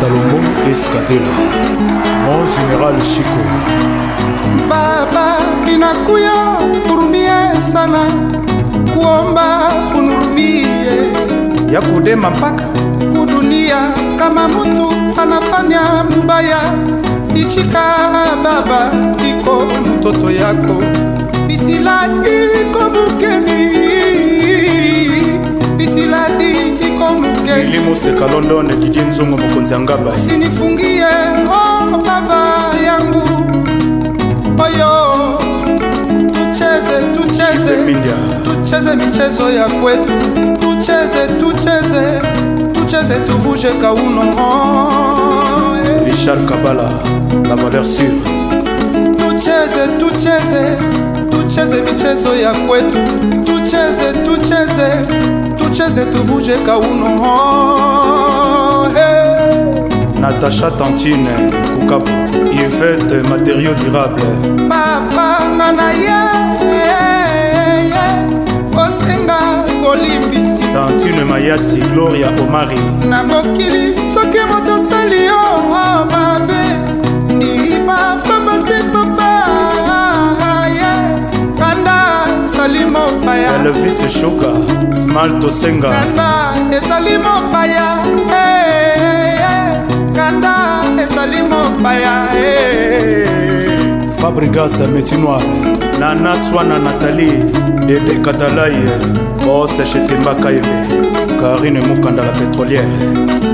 salomon escadela mon général chico baba inakuya kurumie sana kuomba kunurumie ya kudema mpaka kudunia kama mutu anafanya mubaya ichika baba iko mtoto yako bisiladi komukeni bisiladi o mukeli moseka london didie nzongo mokonzi ya ngaba sinifungie o oh, baba yangu oyo tucheze tucheze tucheze michezo ya kwetu tucheze tucheze tucheze tuvuje kauno oh, eh. richard kabala la valeur sûre tucheze tucheze tucheze michezo ya kwetu tucheze tucheze chaise tuvunjeka uno hey. natacha tantine kukapu ivete matériau durable papanga na ye osenga kolimbisi tantine mayasi gloria omari na mokili soki moto osali yo oh, oh, mabe ndima pamba te elvis shuka smart tosenga ezali mopaya kanda ezali mopaya eh, eh, eh. fabrigas metinoir nana swana natalie dede katalaye oseshetemba oh, kayebe karine mokanda la pétrolière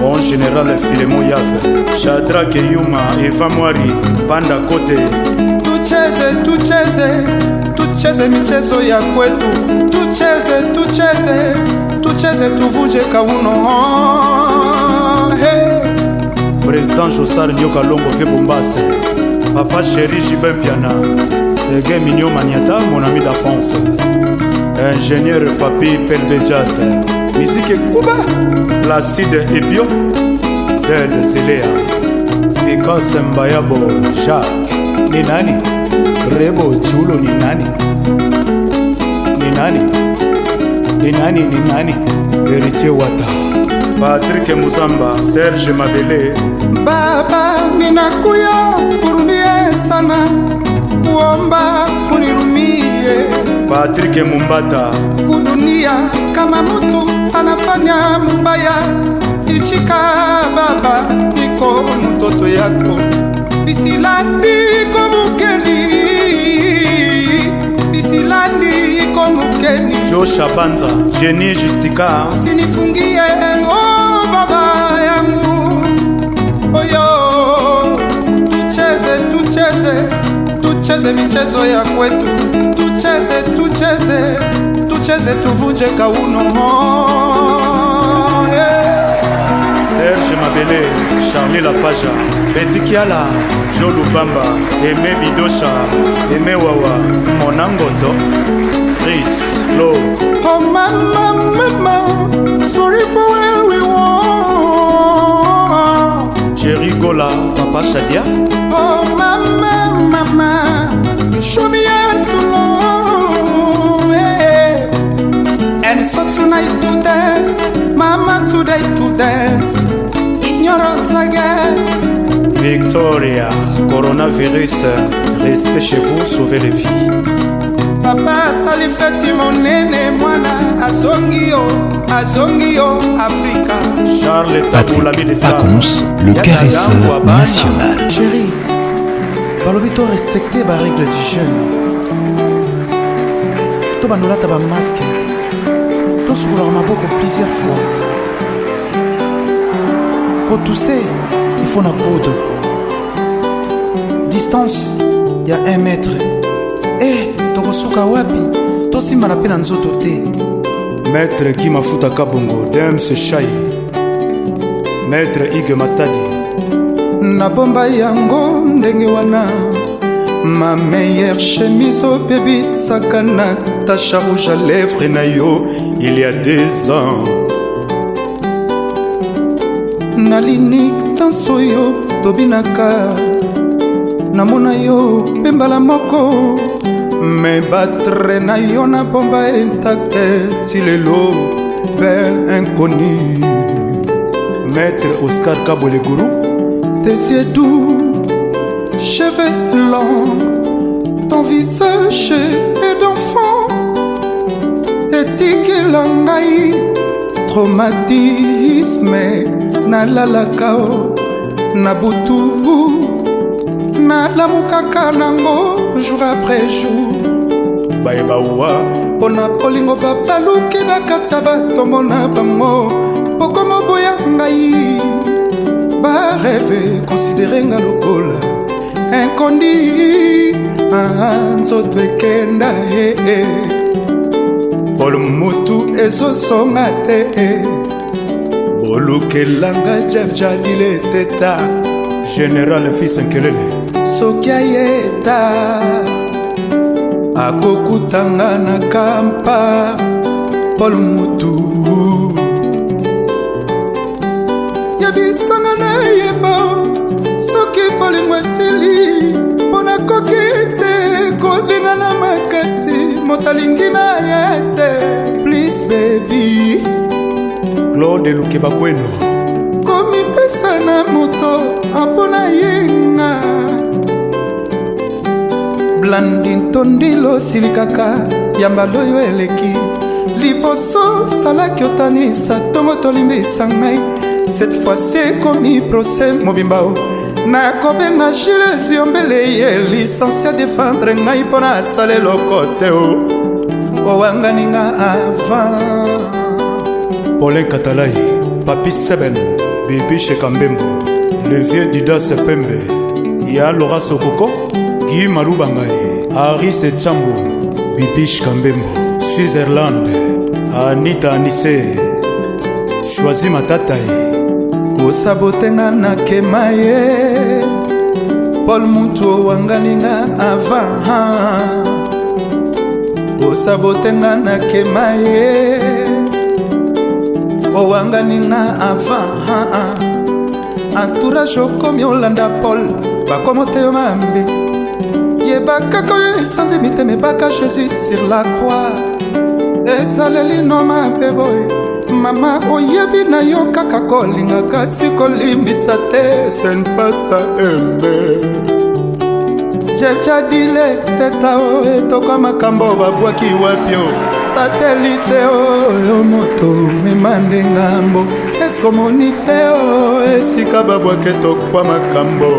bon général filemo yave shadrak eyuma eva mwari panda kote tucheze tucheze cheze michezo ya kwetu, tucheze tucheze tucheze tuvunje kauno hey. President Josar Nyoka Longo Vie Bombase Papa Chéri Jibin Piana Sege Mignon Magnata Mon ami d'Afrance Ingénieur Papi Pelbe Jazz Musique Kuba Placide Ebio Zed Zelea Because Mbayabo Jacques Ni nani? Rebo Chulo ni nani? ni nani ni nani ni nani héritier wata patrik musamba serge mabele baba minakuya buruniye sana kuomba kunirumie patrik mumbata kudunia kama mutu anafanya mubaya ichika baba iko mtoto yako bisilati komukeli jo shabanza jeni justika usinifungie o baba yangu oyo tucheze tucheze tucheze michezo ya kwetu tucheze tucheze tucheze tuvunje kauno yeah. serge mabele charli lapaja betikiala jo lubamba eme bidosha eme wawa monangoto ris Oh, mama, mama, sorry for where we were. Chéri Gola, Papa Shadia. Oh, mama, mama, show me how to love. And so tonight to dance, mama, today to dance. Ignorance again. Victoria, coronavirus, restez chez vous, sauvez les vies. papa asali feti monene mwana azongi yo azongi yo afrika charles pacons le caresseur national chéri balobi to respecte barègle du jeune to bandolata bamaske tosukolaka maboko plusieurs fois kotuse ifo na kodo distance ya 1 mètre tokosuka wapi tosimbana mpe na nzoto te maître gi mafutaka bongo dems shai maître ige matadi nabomba yango ndenge wana ma meilleure chemise opebisaka na tacha rouge à lèvre na yo il y a des ans nalini tanse oyo tobinaka namona yo mpe mbala moko me batre na yo na bomba intacte ti lelo bel inconnu maître oscar kaboleguru tesiedu cheve long ton visage est d'enfant etikela ngai traumatisme nalalaka o na butu nalamukaka nango jour après jour bayeba wa mpo na kolingo babaluki na kati ya batombo na bango pokoma boya ngai bareve konsidere nga lokola inkondi ah, ah, nzoto ekenda e eh, eh. bolomutu ezosonga te eh. bolukelanga jef jalile teta général fils nkelele soki ayeta akokutanga na kampa paul mutu yebisanga na yeba soki bolingo esili mpo nakoki te kolinga na makasi moto alingi na ye te plis bebi claude luke bakweno komipesa na moto apona yenga olandi ntondilo osili kaka ya mbala oyo eleki liboso salaki otanisa ntongo tolimbisa ngai cette fois-ci ekomi procès mobimba o nakobenga jules yombele ye license adefendre ngai mpo na asala eloko te o owanganinga avant polin katalai papi seben bibi shekambembo le vieux didas pembe ya lora sokoko gui maluba ngai haris etsambo bibish kambembo switzerland anita anise shwazi matata ye osabotenga nakema ye paul mutu owanganinga avant osabotenga nakema ye owanganinga avant entourage okomi olanda paul bakomoteo mambe bakaka oyo esanzi mitema ebaka jésus sur la croix ezaleli noma mpe boye mama oyebi na yo kaka kolinga kasi kolimbisa te senpasa embe jejadile teta o etoka makambo babwaki wapi o satelite oyo moto mema nde ngambo eske omoni oh, te o esika babwaki etokwa makambo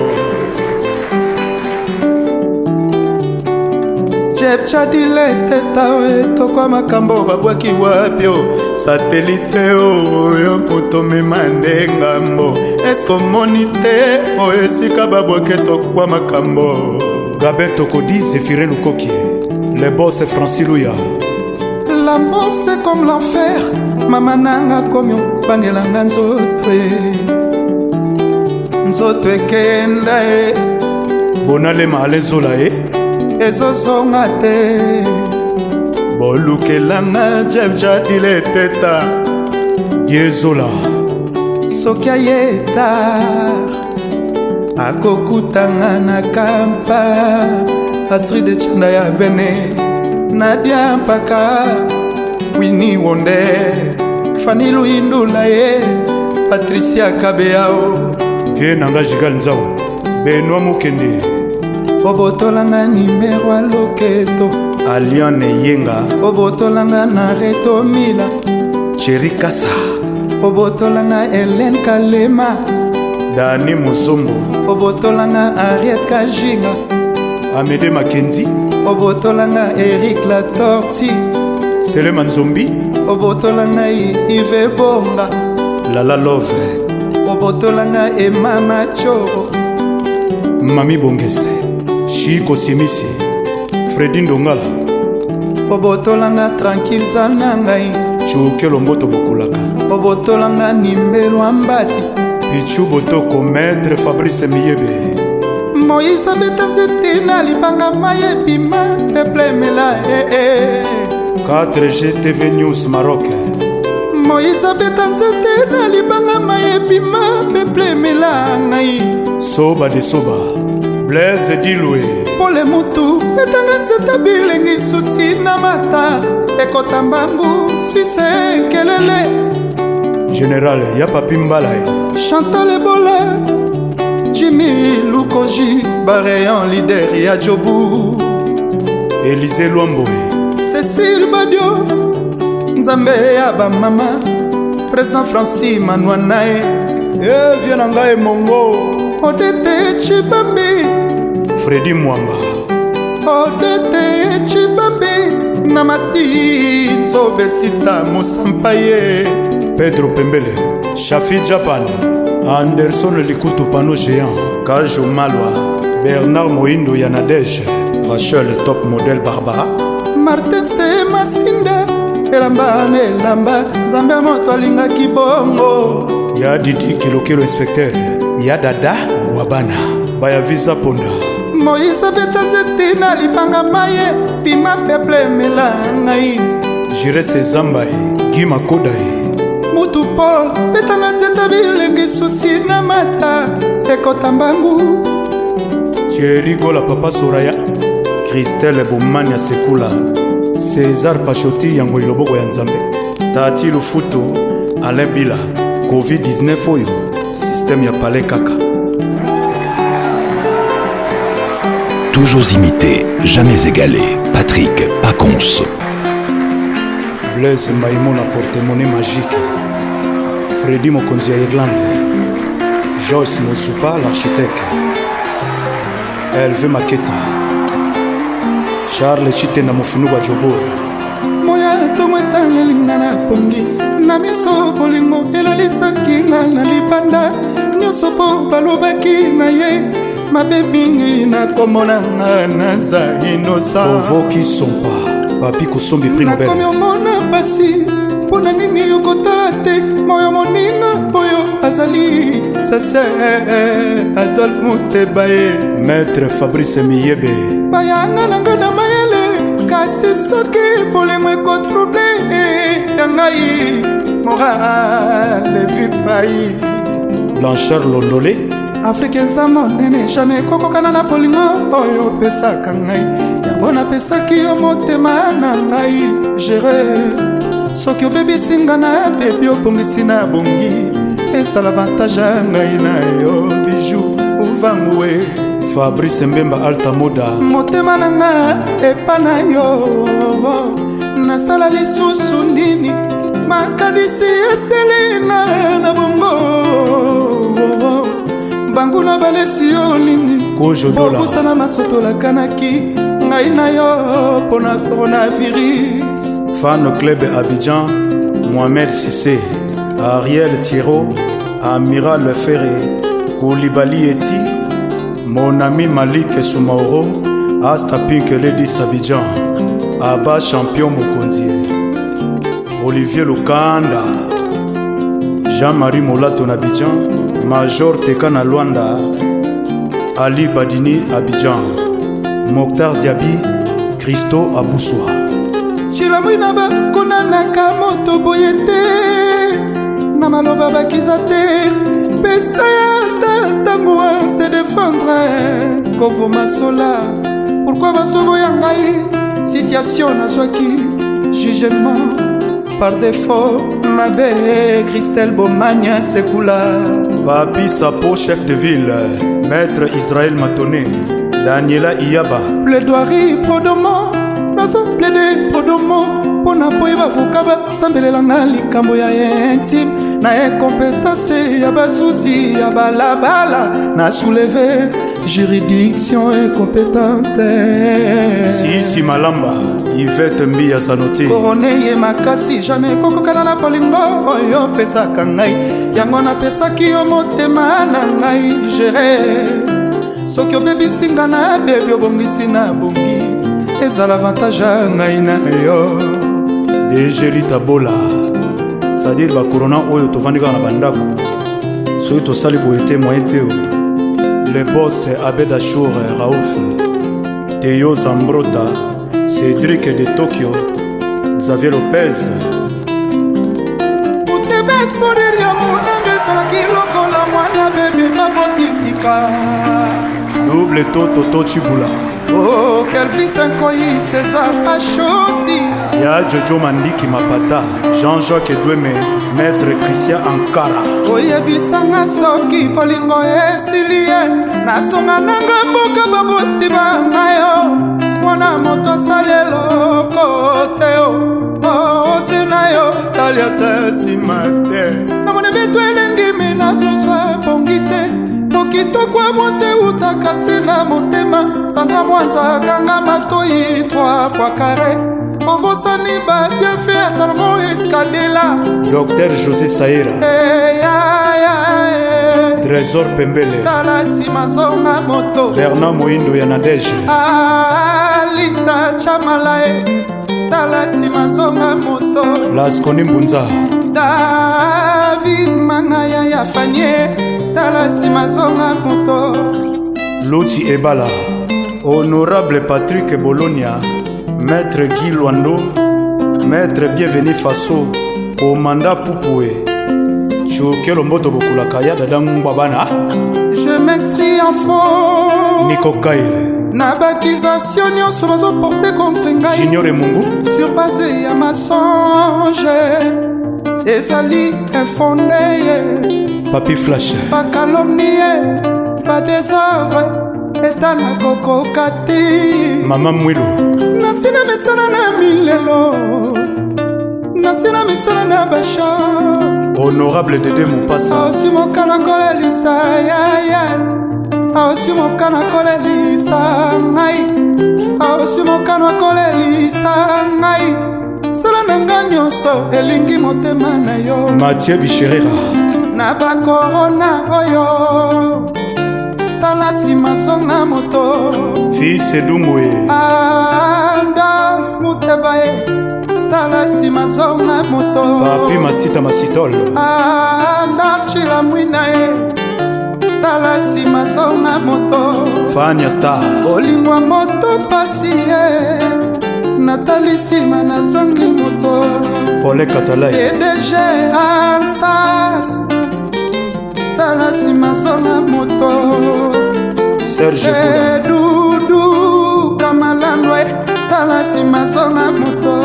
chef chadileteta etokwa makambo babwaki wapi o oh? satelite oh, oyo kotomema nde ngambo eske omoni te oyo oh, esika babwaki etokwa makambo gabe tokodi zefire lukoki le bos franci luya l'amour c'est comme l'enfer mama nanga komi obangelanga nzoto e. nzoto ekenda e bonalema alezola e eh? ezozonga te bolukelanga jeff jadile teta diezola soki ayeta akokutanga na kampa astrid echanda ya bene nadia mpaka wini wonde fani luindula ye patricia kabeao vie nanga jigal nzao benoi mokende obotolanga nimero ya loketo alion eyenga obotolanga na retomila cheri kasa obotolanga helen kalema dani mosombo obotolanga ariet kajinga amede makenzi obotolanga erik la torti selema nzombi obotolanga ive bonga lala love obotolanga emama choro mami bongese chiiko simisi fredi ndongala obotolanga tranquilza na ngai cuke lomboto bokulaka obotolanga nimbelwa mbati pichu botoko maître fabrice miyebe moise abeta nzete na libanga mai ebima peple emela ee eh, eh. 4 gtv news maroc moise abeta nzete na libanga mai ebima peple emela ngai soba de soba blaise dilwe pole motu etanga nzeta bilengi susi na mata ekota mbangu fise kelele général ya papi mbala e chantal ebola jimi lukoji bareyan lider ya jobu elize lwamboe cécile badio nzambe ya bamama président franci manwana e evie eh, na ngai mongo odete cibambi fredi mwamba odete ecibambe na mati tsobesita mosampa ye pedro pembele shafi japan anderson likutu pano géant kajo malwa bernard moindo ya nadege rachel top model barbara martin se masinda elamba na elamba nzambe ya moto alingaki bongo ya didi kilokilo inspecteur ya dada gwabana baya visa ponda moise abeta nzete na libanga maye pima peple emela ngai jires ezamba ye gi makoda ye mutu paul betanga nzete bilengi susi na mata ekota mbangu tieri gola papa soraya kristele bomani ya sekula césar pashoti yango loboko ya nzambe tati lufutu alain bila covid-19 oyo systeme ya pale kaka Toujours imité, jamais égalé. Patrick Pacons. Blaise Maimon a porte-monnaie magique. Freddy Mokonzi à Irlande. Joyce Mosupa, l'architecte. Hervé Maketa. Charles Chite Mofunu Bajobor. moya etomo etalelinga na pongi Namiso, polingo, bolingo elalisaki nga na libanda nyonso mpo balobaki na ye mabe mingi nakomonanga naza inosaovokisopa papi kosombi prix nobelnakomi omona pasi mpo na nini okotala te moyo moninga oyo azali sese eh, adolf muteba ye maître fabrice miyebe bayanga nanga na mayele kasi soki bolemo ekotrouble ya ngai moral levipai blanchard londole afrika eza monene jamai ekokokana na bolingo oyo opesaka ngai yango napesaki yo motema na ngai gere soki obebisi nga na bebi obongisi na bongi ezala avantage ya ngai na yo biju uvangue fabrice mbemba alta moda motema na nga epa na yo nasala lisusu nini makanisi eseli nga na bongo banguna balesi yo nini kopusana masotolakanaki ngai na yo mpo na coronavirus fan club abidjan mohamed sise ariel tiero amiral lefere koulibaly eti monami malik soumaoro asta pink ledis abidjan aba champion mokonzi olivier lukanda jean-marie molato na abidjan major teka na lwanda ali badini abidjan moktar diabi kristo abuswa cilamwi na bakonanaka moto boye te na maloba bakiza te pesa yata ntango se defendre kovoma sola pourkui basobo ya ngai situation nazwaki jugement par défaut mabe kristel bomania sekula Papi Sapo, chef de ville, maître Israël Matoné, Daniela Iyaba. Plaidoirie Prodomo, nazo plaide Prodomo, mpo na po ye bavoka basambelelanga likambo ya intime na ekompetance ya bazuzi ya balabala na souleve juridiction incompétente sisi malamba ivete mbiya sanoti korone ye makasi jamai ekokokana na bolingo oyo opesaka ngai yango napesaki yo motema na ngai gere soki obebisi nga na bebi obongisi na bongi ezala avantage ya ngai na yo degeri tabola sadire bakorona oyo tovandi kaka na bandako soki tosali boye te moye te le bos abed ashour raouf teyo zambrota Cédric de Tokyo, Xavier Lopez. kuteba soleri ya monanga ezalaki lokola mwana bebe mabotisika double to toto cibula o oh, kelvis nkoi césar ashoti ya jojo mandiki mapata jean-jacques edweme maître christian ankara oyebisanga soki bolingo esili ye nazonga nanga mboka babotima na yo omona moto asali eloko te osi na yo tali ata nsima te namoni bito elengimi nazozwa ebongi te mokitoko ya mwasi eutaka se na motema sandra mwanza kanga matoi 3 fois carré obosani babienfe eh, ya salmo eskadela dr josé saira hey, yeah, yeah. trésor pembele tala nsima zonga moto bernard moindo ya nadege alita chamalae tala nsima zonga moto laskoni mbunza david mangaya ya fanie tala nsima zonga moto luti ebala honorable patrik bolonia maître guy lwando maître bienvenu faso komanda pupue shoke lombo tobokolaka ya dada ngwa bana je mextri info niko gaile na bakizasio nyonso bazoporte contre ngai junior emungu sur base ya masonge ezali infonde ye papi flash bakalomnie badesordre eta nakokoka te mama mwilu nasina misala na milelo nasina misala na bashar honorable dede mopasa aosi ah, mokana kolelisa yaya aosi ah, mokana kolelisa ngai aosi ah, mokana kolelisa ngai sala na ngai nyonso elingi motema na yo matie bisherera na bakorona oyo tala nsima zonga moto fise dumboe adolf mutebaye tala nsima zonga moto papi masita masitol anarchila ah, mwina ye tala nsima zonga moto fania star olingwa moto pasi ye natali nsima nazongi moto pole katalai edg ansas tala nsima zonga moto serge dudu kamalandwe tala nsima zonga moto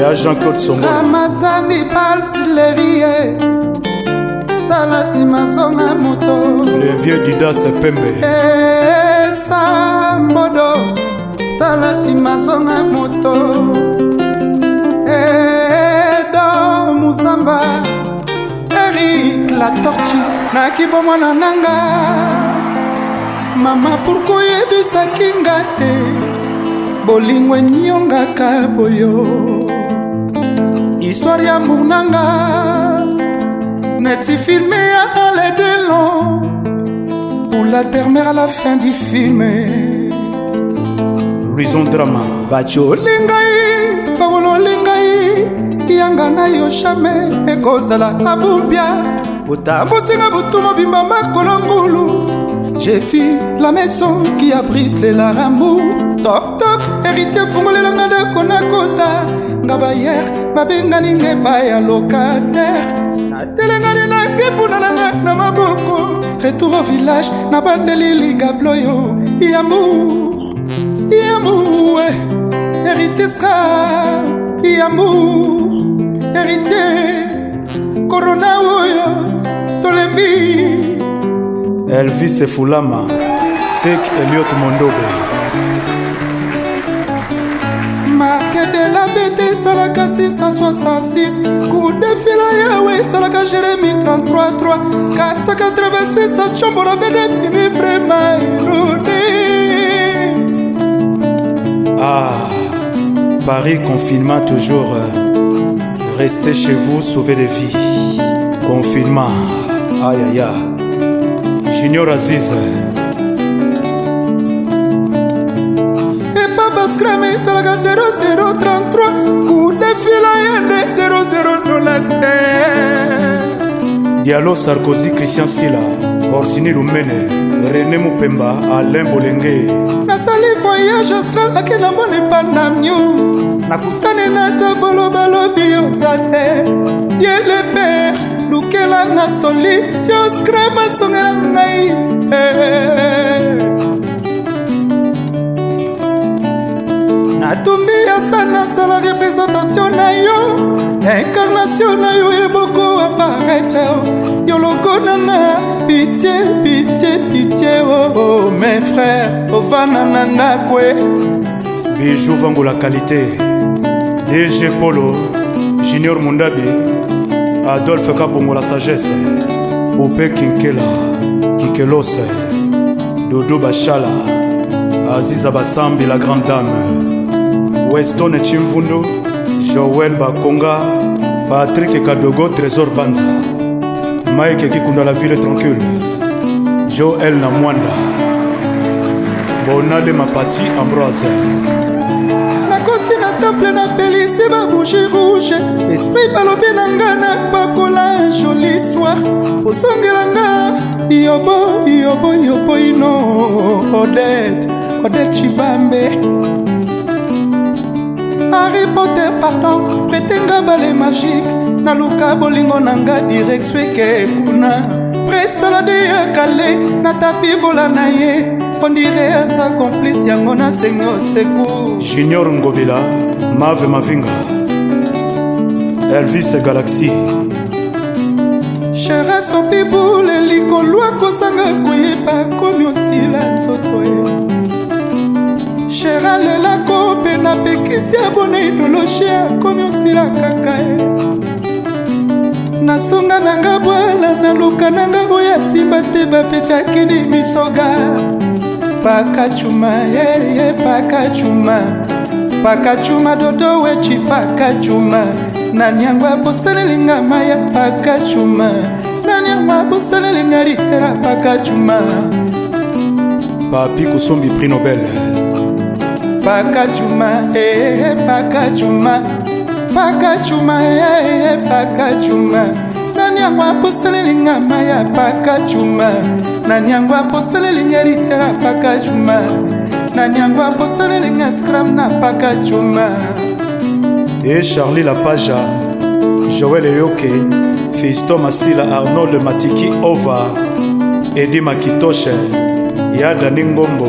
ya jean-claude songoramazali balsilerie tala nsima zonga moto le vieux didas pembe esambodo tala nsima zonga moto edo musamba erik la tortue nakibomwana nanga mama pourkoi oyebisaki nga te bolingo enyongaka boyo histware ya mbunanga neti filme ya aledelon pour la termere à la fin du film luison drama baci olingai bawolo olingai yanga na yo jamai ekozala abumbia otambusinga butu mobimba makolo ngulu je fis la maison qui abrite les laramour toktok heritier fungolelanga ndako nakota nga bayere babengani nga epai ya lokatere natelengani na kefuna nanga na maboko retour au village nabandeli ligablo yo yamour yamour heritier scar yamour heritier korona oyo tolembi elvis efulama sek eliot mondobe de la bete esalaka 666 coup de fila yawe Jérémie jérémi 333 486 acombo na bede bibi vrema vraiment ah paris confinement toujours euh, restez chez vous sauvez des vies confinement aïe aïe aïe junior aziz euh, dialo sarkozy christian sila orsini lumene rené mopemba alain bolenge nasali voyage astral nakenda mbona epanda mio nakutani na sobolo balobi oza te yele pere lukelanga solution scrama asongela ngai natumbi yasa nasala representation na yo incarnation na yo eboko aparetre oh. yo lokona na pitie pitie pitie oo oh, oh, mes frère ovanda na ndako e bijou vangola kalite dg polo junior mondabi adolphe kabongola sagesse pope kinkela kikelose dodo bashala aziza basambi la grande dame weston chimvundo joel bakonga patrik kadogo trésor banza mike kikunda la ville tranquille joel na mwanda bonale mapati ambroise nakoti na temple napelisi babougi rouge esprit balobi na nga napakola joli soir kosongela nga yobo yobo yoboino odet odet chibambe harry potter pardon pretenga bale magike naluka bolingo na nga direktio eke kuna presalade ya kale na tapi vola na ye ondire aza complice yango na sengi oseku junior ngobila mave mavinga elvis galaxie shera sopibulelikolo akozanga koyeba komi osila nzoto ye géral elako mpe napekisi abona idologie akomi osila kaka ye nasonga nanga bwala naluka nanga oyo atimba te bapeti akende misoga pakacuma yeye pakacuma pakacuma dodo wechi pakacuma naniango abosalelinga maya pakacuma naniango abosalelinga ritera pakacuma papi kosombi prix nobel pakachuma ee eh, eh, eh, pakachuma pakachuma ee pakachuma nani yango apuselelinga maya pakachuma nani yango apuselelinga eritera pakachuma nani yango apuselelinga scram na pakachuma e charli lapaja joel eyoke fisto masila arnold matiki ova edi makitoshe ya dani ngombo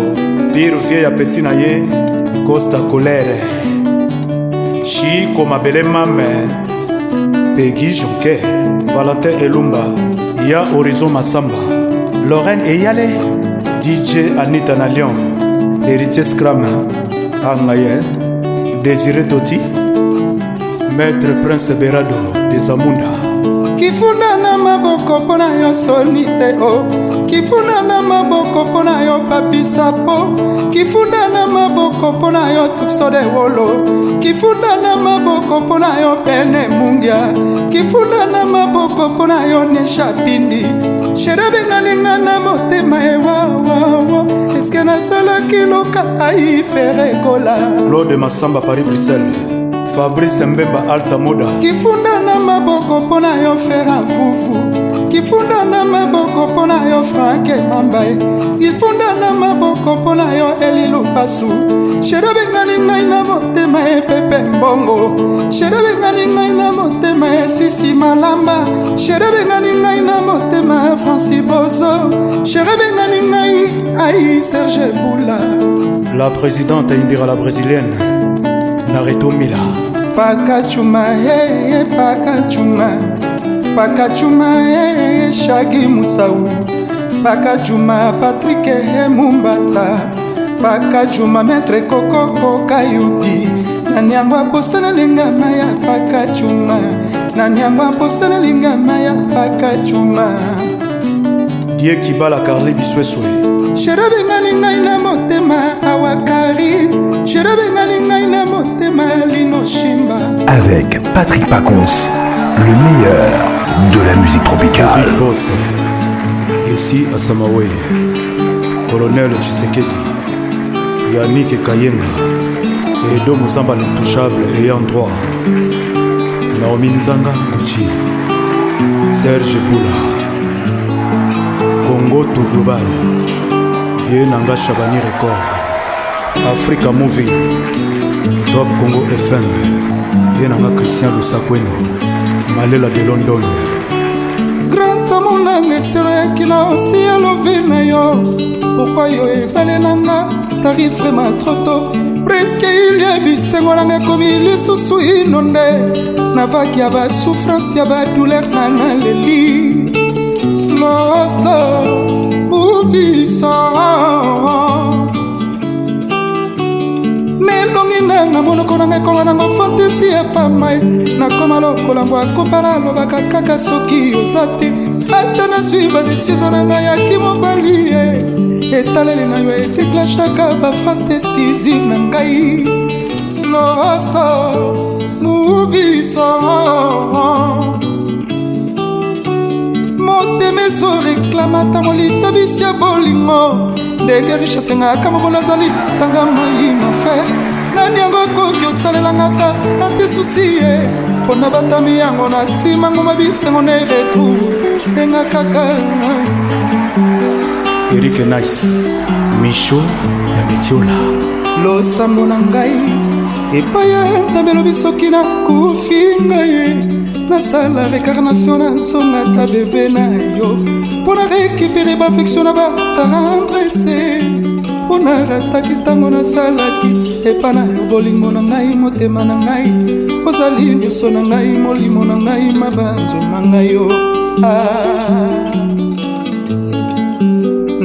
birvie ya peti na ye costa colere chiko mabele mame pegi jonke valentin elumba ya horizon masamba lorraine eyale dj anita na lion héritier scram angaye désiré toti maître prince berado de zamunda kifuna maboko mpo na yo soni te o oh. kifuna na maboko mpo na yo papisa po kifuna na maboko mpo na yo tuksode wolo kifuna na maboko mpo na yo pene mungia kifuna na maboko mpo na yo neshapindi sherabenganinga na motema ewawawa eske nasalaki loka aiferekola claude masamba paris bruxelles fabrice mbemba altamoda kifunda na maboko mpo na yo fera vuvu kifunda na maboko mpo na yo franke mambae kifunda na maboko mpo na yo elilupasu sherobengani ngai na motema epepe mbongo sherobengani ngai na motema esisi malamba sherobengani ngai na motema e franci bozo sherobengani ngai ai serge bula la présidente indira la brésilienne na retomila pakachuma yeye pakachuma pakachuma yeye shagi musau pakachuma patrike ye mumbata pakachuma metre kokoko kayudi nani yango aposana lingama ya pakachuma nani yango aposana lingama ya pakachuma ye kibala karle bisweswe sherobengani motema awakari sherobengani ngai na motema linoshimba avec patrick pacons le meilleur de la musique tropicale ici à Samaway. colonel tshisekedi yannick kayenga edo mozamba l'intouchable ayant droit naomi nzanga kuchi serge Boula congo to global ye nanga chabani record africa movie top congo fm ye nanga christian lusakweno malela de london gratamonanga esero yakina osi elove na yo pokwa yo ebale nanga tari vraimen troto preske ilie bisengo nanga ekomi lisusu ino nde na vaki ya basouffrance ya badouler nga na leli slosto movis biso melongi nanga monoko nanga ekonga nango fantasi epamai nakoma lokola mbw akopala alobaka kaka soki oza te ata nazwi badesizo na ngai yaki mobali ye etaleli na yo edeklashaka bafase decisive na ngai slosto moviso oh, oh, oh. motema ezoreklama ntango litabisi ya bolingo ndenge richese ngayaka mokolo azali tanga maina frere nani yango akoki osalelanga ta ate susi ye mpo na batami yango na nsima ngoma bisengo na eretour enga kaka erike nice misho ya mitiola losambo na ngai epai ya nzambe elobi soki nakufi ngaye nasala recarnation na nzonga ta bebe na yo mpo na rekipere baaffection na batendrese mpo narataki ntango nasalaki epa na yo bolingo na ngai motema na ngai ozali nyonso na ngai molimo na ngai mabanzoma ngai yo ah.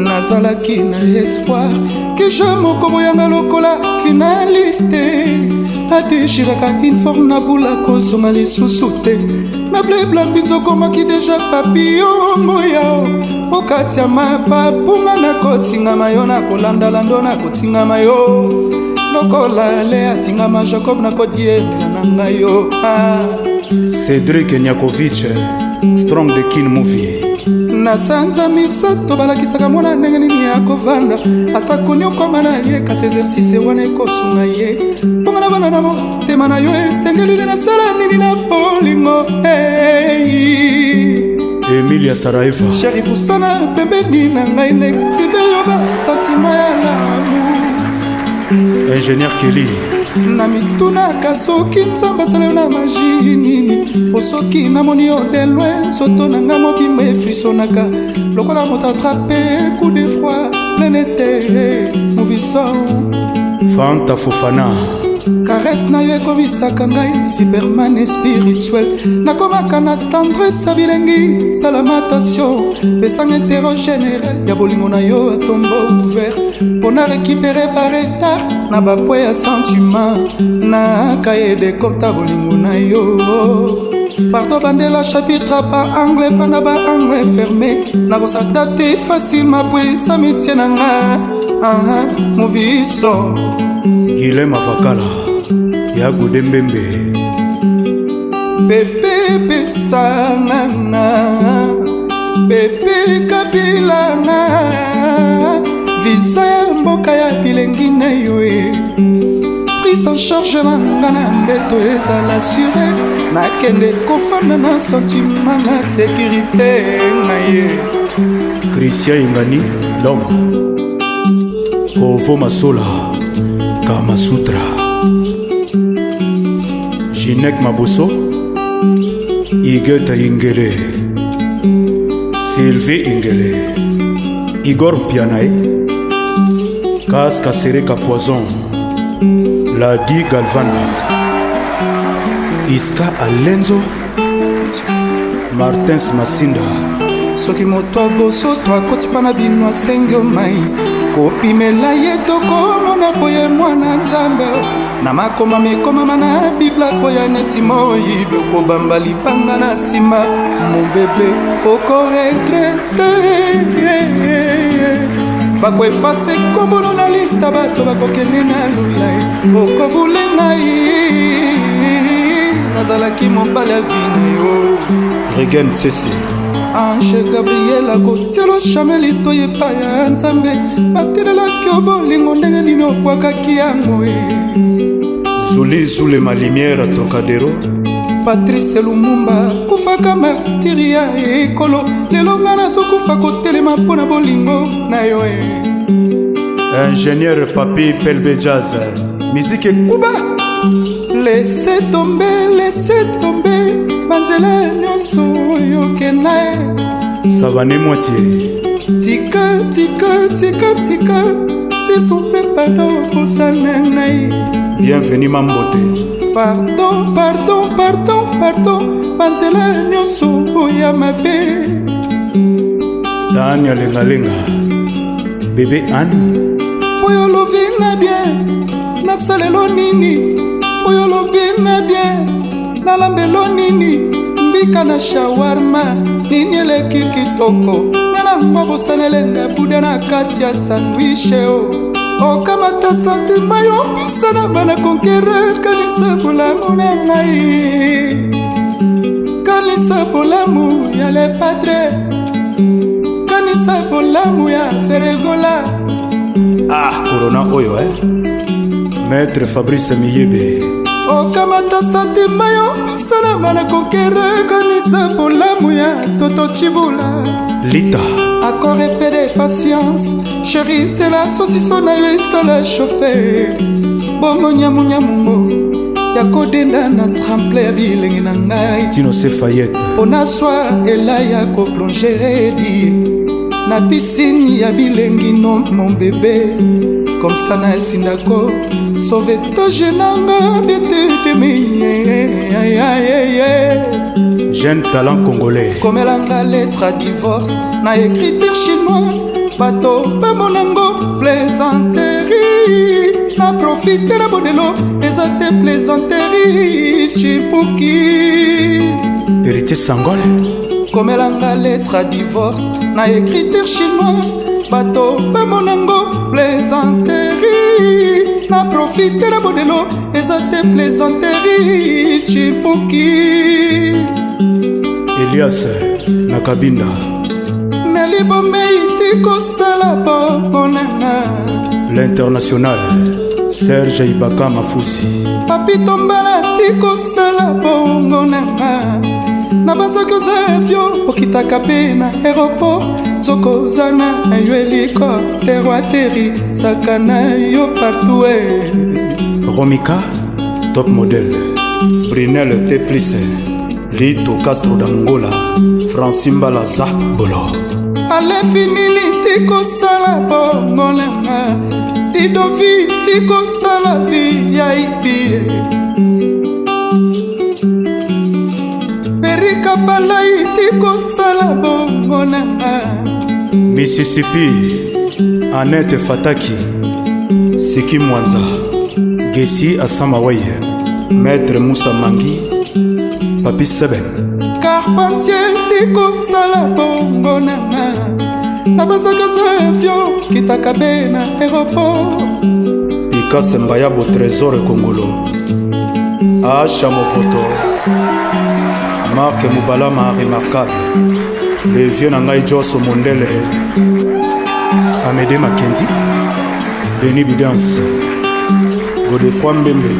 nazalaki na espoir ke ja moko boyanga lokola finaliste adeshiraka informe na bula kozonga lisusu te na bleblambi nzokomaki deja papio moya okati ya mapapunga na kotingama yo na kolandalando na kotingama yo lokola ale atingama jacob na kodiela na ngai yo ah. cédrik niakovich strong de kin movie na sanza misato balakisaka mwana ndenge nini akovanda ata koni okoma na ye kasi exercice wana ekosunga ye na bana na motema na yo esengelili nasala nini na bolingo emilia saraeva sheri kusana pembeni na ngai nexibe yo basantima ya lamu ingénieur keli na mitunaka soki nzambe asala yo na magi nini po soki namoni yo delwe nzoto na ngai mobimba efrisonaka lokola moto atrape coup de froid lene te moviso fanta fofana karese na yo ekomisaka ngai superman spirituel nakomaka na tendrese bilengi sala matation pesanga intero général ya bolingo na yo atombo ouvert mpo na récupere par retard na bapwe ya sentiment nakayede kota bolingo na yo pardo bandela chapitre pa anglais mpa na baanglais ferme nakosata te facile mapwe esa mitie na nga aha ah, moviso gile mavakala ya godembembe pepe pesanganga pepe kabilanga visa ya mboka ya bilengi na yo e prise en charge na nga na mbeto ezala sure nakende kofanda na sentima na sekurité na ye christian ingani lom kovo masola Kama Sutra Jinek Mabuso Igeta Ingele Sylvie Ingele Igor Pianae Kas Kasereka Poison Ladi Galvana Iska Alenzo Martins Masinda soki moto aboso to akoti mpa na bino asengi omai kobimela ye tokomona po ye mwana nzambe na makomami ekomama na bibla koya neti moyibi okobamba libanga na nsima mobebe okoretrete bakoefase nkombolo na lista bato bakokende na lolai okobule ngai nazalaki mobali ya vino yo regen tsesi anshe gabriela kotielo chamel etoyi epai ya nzambe batelelaki o bolingo ndenge nini obwakaki yango zulizulema limiere trocadero patrice lumumba kufaka martiri ya ekolo lelo nga nazokufa kotelema mpo na bolingo na yo e. ingénieur papi pelbe jaz miziki ekuba lese tombe lese tombe banzela nyonso oyo okenda ye savane moitie tika tika tika tika sifuple pardon kosala ngai bienvenu mambote pardon pardon pardon pardon banzela nyonso oya mabe dani alengalenga bebe anne oyo olovinga bien nasalelo nini oyo olovinga bien nalambelo nini mbika na shawarma nini eleki kitoko nanangwa kosanelenga buda na kati ya sandwishe o oh. okamata santima yombisa na bana konkere kanisa bolamu na ngai kanisa bolamu ya lepatre kanisa bolamu ya feregola ah korona oyo e eh? maître fabrice miyebe okamata santima yo misalama nakoki rekonisa bolamu ya toto cibula lita akor epede patience sheri zela sosiso na yo esala shofe bongo nyamunyamungo ya kodenda na tremple ya bilenge na ngai tinose fayete mpona swir elai ya koplonge redi na pisini ya bilengi no mon bebe komsa nasindako sovetage nanga detetemine jeune talent congolais komelanga letre a divorce na écriture chinoise bato bamonango plaisanterie na profite na bodelo eza te plaisanterie cipuki héritier sangol komelanga letre a divorce na écriture chinoise bato bamonango plaisanterie na profite na bodelo eza te plaisanterie cipuki elias na kabinda nelibomei ti kosala bomonana l'international serge ibaka mafusi papitombala ti kosala bongo nanga na banzoki ozevio okitaka mpe na aéroport nzoko oza na yo helikoptere ateri saka na yo partout e romika top model brinel teplice eh. lito castro dangola francimbalaza bolo alefi nini tikosala bongo nanga lidovi tikosala vi ya ipie perikabalai tikosala bongo nanga missisipi anete fataki siki mwanza gesi asamaweye maître musa mangi papi seben carpentier tikosala bongo nanga na bazakasa avion kitaka be na aéroport pikase mbayabo trésor ekongolo asha mofoto marke mubalama remarkable le vieux na ngai joso mondele amede makendi deni bidance godefroi mbembe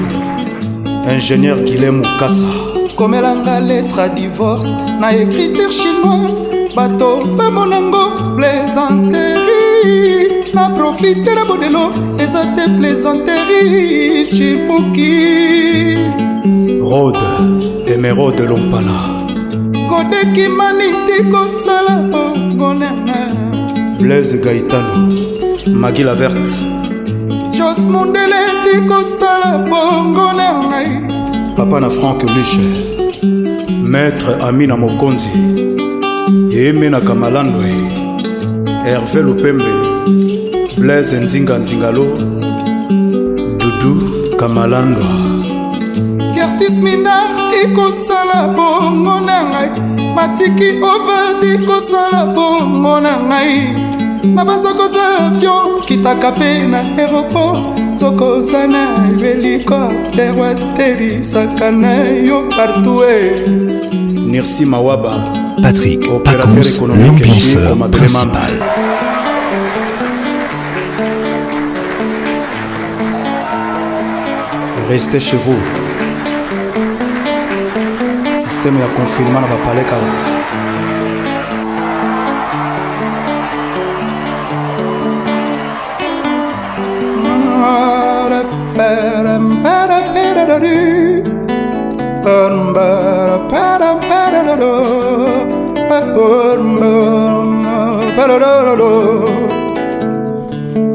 ingénieur gile mokasa komelanga letre divorce na écriture chinoise bato bamonango plaisanterie na profite na bodelo eza te plaisanterie cipuki rode emerode lompala kodeki maniti kosala bongonanga blaise gaitano magila verte jos mondele ti kosala bongo na ngai papa na frank luche maître ami na mokonzi eme na kamalandwe herve lupembe blaise nzinganzingalo dudu kamalandwa kertis min batiki kosala bongo na ngai batiki ovati kosala bongo na ngai na banzokoza avion kitaka mpe na aéroport zokoza na hélicoptere waterisaka na yo partout nirsi eh. mawaba patrick opérateur économique l'ambianceur principal restez chez vous ne va pas na car.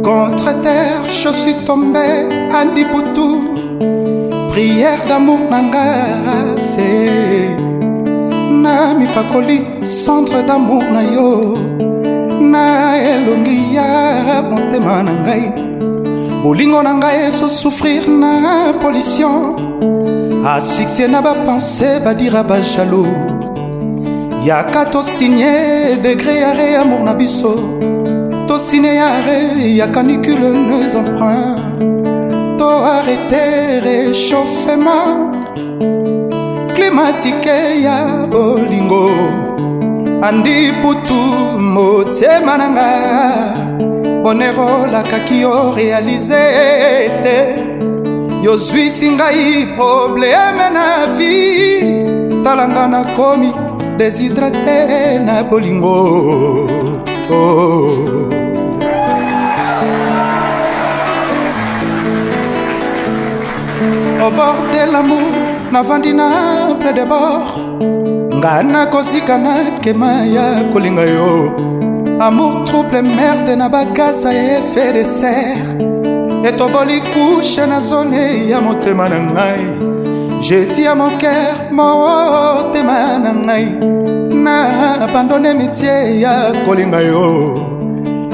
Contre terre, je suis tombé à Nipoutou Prière d'amour nanga, c'est namipakoli centre damour na yo na elongi ya motema na ngai bolingo na ngai ezosouffrir na pollution asfixie na bapense badira bajalo yaka tosigne degre ya re ya mour na biso tosine ya re ya canicule nos emprunts to arrete réchauffement klimatike ya bolingo andi putu motema na nga bonerolakaki yo realize ete yozwisi ngai probleme na vi talanga nakomi desidrate na bolingo oh. au bord de l'amour navandi na ple de bord ngai nakosika nakema ya kolinga yo amour trouble merde na bakasa ya efe de serre etoboli kushe na zone ya motema na ngai jeti ya moker motema na ngai na abandone mitie ya kolinga yo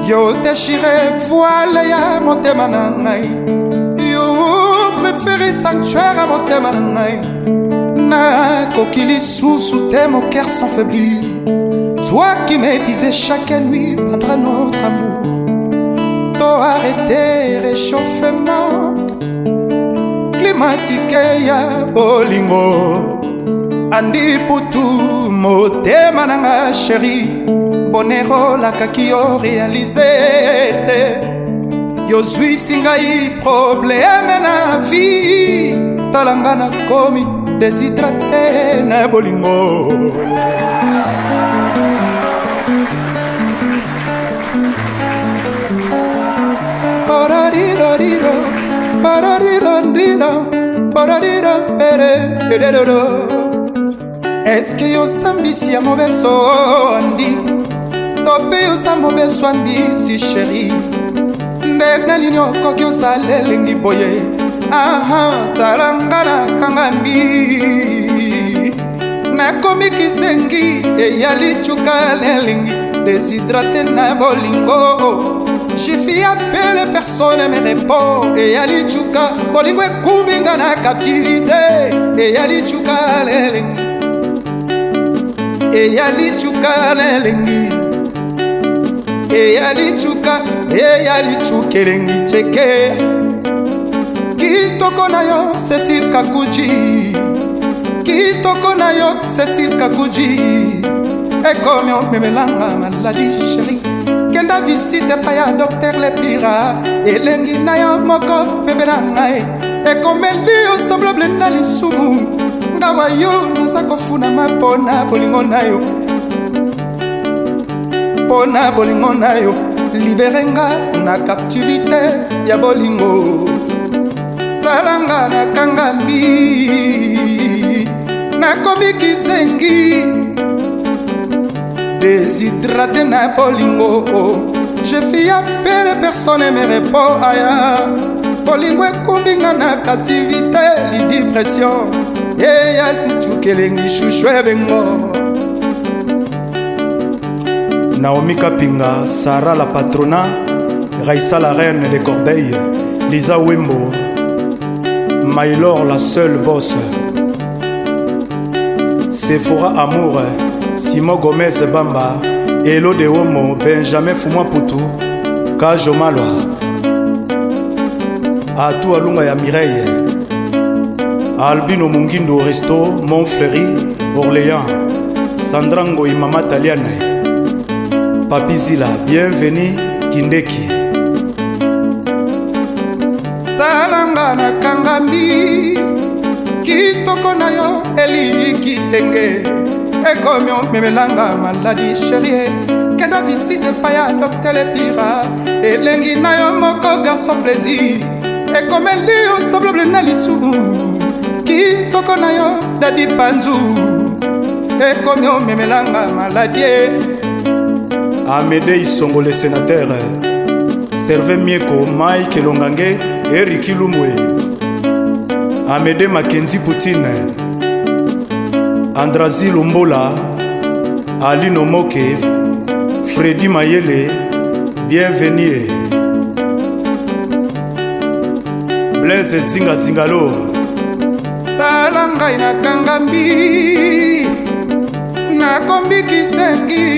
yo deshire voile ya motema na ngai aferi sanctuaire ya motema na ngai nakoki lisusu te moker sans faiblir toi qui m'épuisais chaque nuit pendant notre amour to arrêté réchauffement klimatike ya bolingo andi putu motema na nga sheri bonero lakaki yo réalise te yozwisi ngai probleme na vi talanga nakomi desidrate na bolingo parariroriro pararirondiro parariro pere ereroro eske yosambisi ya mobeso ndi to mpe yoza mobeso andisi sheri ndenge nini okoki osala elingi boye aha tala nga nakangami nakomi kisengi eyali cuka lelingi desidrate na bolingo jifi pele personne me répond eyali cuka bolingo ekumbi nga na captivité eyali cuka lelingi eyali cuka lelingi eyali cuka eyali cukelengi ceke kitoko na yo cecil kakuji kitoko na yo cecil kakuji ekomi omemelanga maladi sheri kenda visite epai ya docter lepira elengi na yo moko bebe na ngai ekomeli yo semblable na lisumu ngawa yo naza kofunama mpo na bolingo na yo mpo na bolingo na yo libere nga na captivité ya bolingo talanga nakangambi nakomi kisengi déshydraté na bolingo je fis appele personne mere mpo aya bolingo ekumbi nga na captivité lidipression ye ya tukelengi shushu ebengo Naomi Kapinga, Sarah la patrona, Raissa la reine des corbeilles, Lisa Wimbo, Maylor la seule bosse, Sephora Amour, Simon Gomez Bamba, Elo de Homo, Benjamin Fumwa Poutou, Kajo Malwa, Atou Alunga ya Mireille, Albino Mungindo Resto, Montfleury, Orléans, Sandrango Imama Taliane. papizila bienveni kindeki talanga na kangambi kitoko na yo elingi kitenge ekomi omemelanga maladi sherie kenda visite epai ya dokter epira elengi na yo moko garson plaisir ekomeli yo semblable na lisubu kitoko na yo dadi panzu ekomi omemelanga maladi amédei songo le sénateur serve mieko mike longange eriki lumwe amédé makenzi poutine andrazi lombola alino moke fredi mayele bienvenie blaise zingazingalo tala ngai nakangambi nakombi kisengi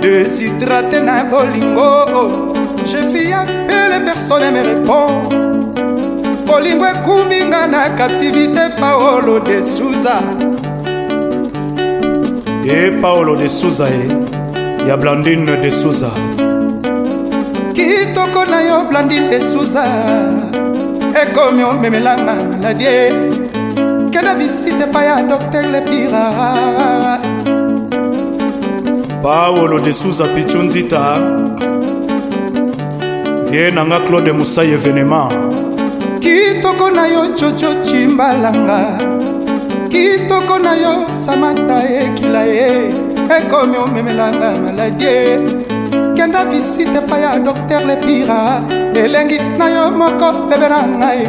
desidrate na bolingo chefi ya pele persone me répond bolingo ekumbi nga na captivité paolo de suza ye paolo de suza ye ya blandine de suza kitoko na yo blandine de suza ekomi omemelanga maladi kenda visite epai ya docteur lepirara paolo de suza picho nzita vie nanga claude mosai evenema kitoko na yo coco cimbalanga kitoko na yo samata ekila ye ekomi omemelanga maladie kenda visite epai ya docter lepira elengi na yo moko bebe na ngai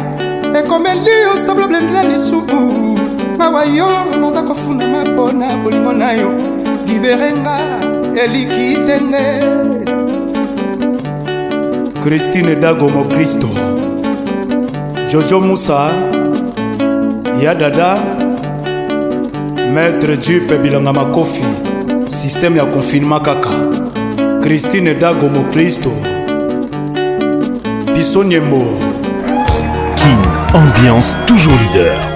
ekomeli yo sablablendelela lisuku mawa yo noza kofundama mpo na bolingo na yo liberenga eliki tenge kristine dago mokristo jojo musa ya dada maître jupe bilanga makofi systeme ya confinement kaka kristine dago mokristo biso nyembo kin ambiance toujours leader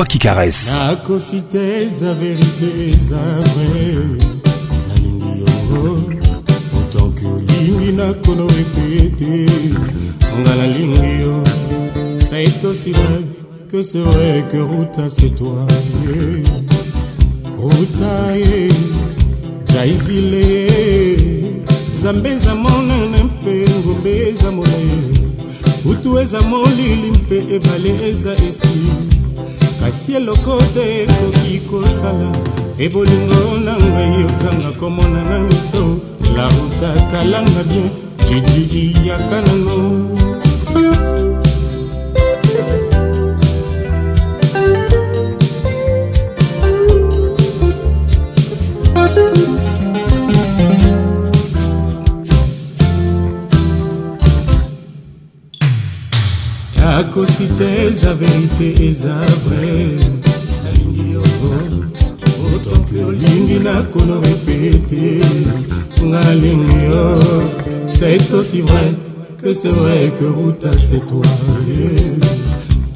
voix qui caresse nakosi te eza verité eza vrai nalingi yango otanke olingi nakono repete nga nalingi yo saitosi que c'est vrai que ruta c'est toi yeah. ruta yeah. jaizile nzambe eza monene mpe ngombe eza molai utu eza molili mpe ebale eza esili kasi elokota ekoki kosala e bolingo na ngai osanga komona na miso la ruta talanga bien jijiliyaka nango nakosi te eza verite eza si vrai que c'est vrai que Ruta c'est toi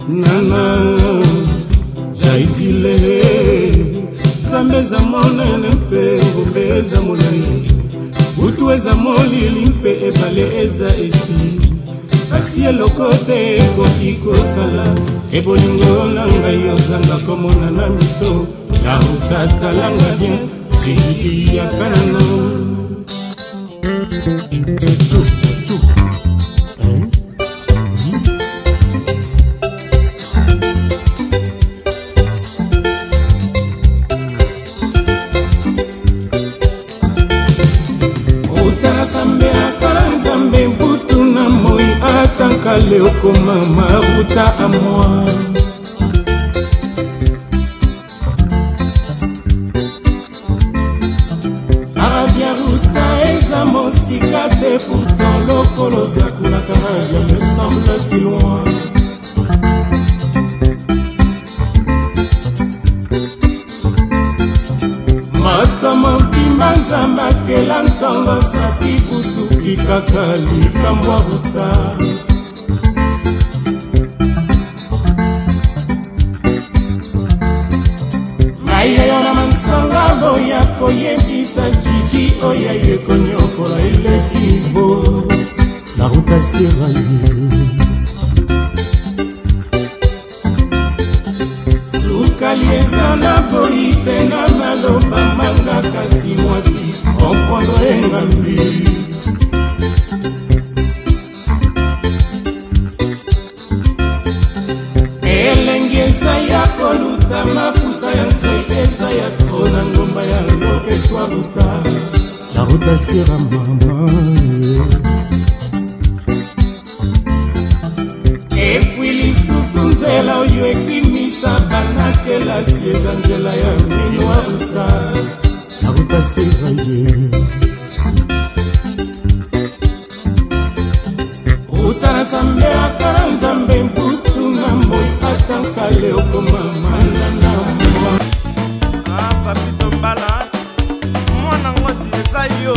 nana jaisile nzambe eza monene mpe ngombe eza molai butu eza molili mpe ebale eza esi kasi eloko te ekoki kosala te bolingo na ngai ozanga komona na miso la ruta talanga bien jijikiyaka nano koyebisa jiji oyo aye konyokola eleki bo la ruta seraye sukali ezala boyi te na maloba manga kasi mwasi okondo engambi ta mafuta ya nsaidesa ya tro na ngomba ya ngoke twaruta la ruta sera mama epui lisusu nzela oyo ekimisa banakelasi eza nzela ya minoaruta la ruta sera ye ruta na nzambe akala nzambe mbu ale okomama na mwa ah, papito mbala mwana ngoti eza yo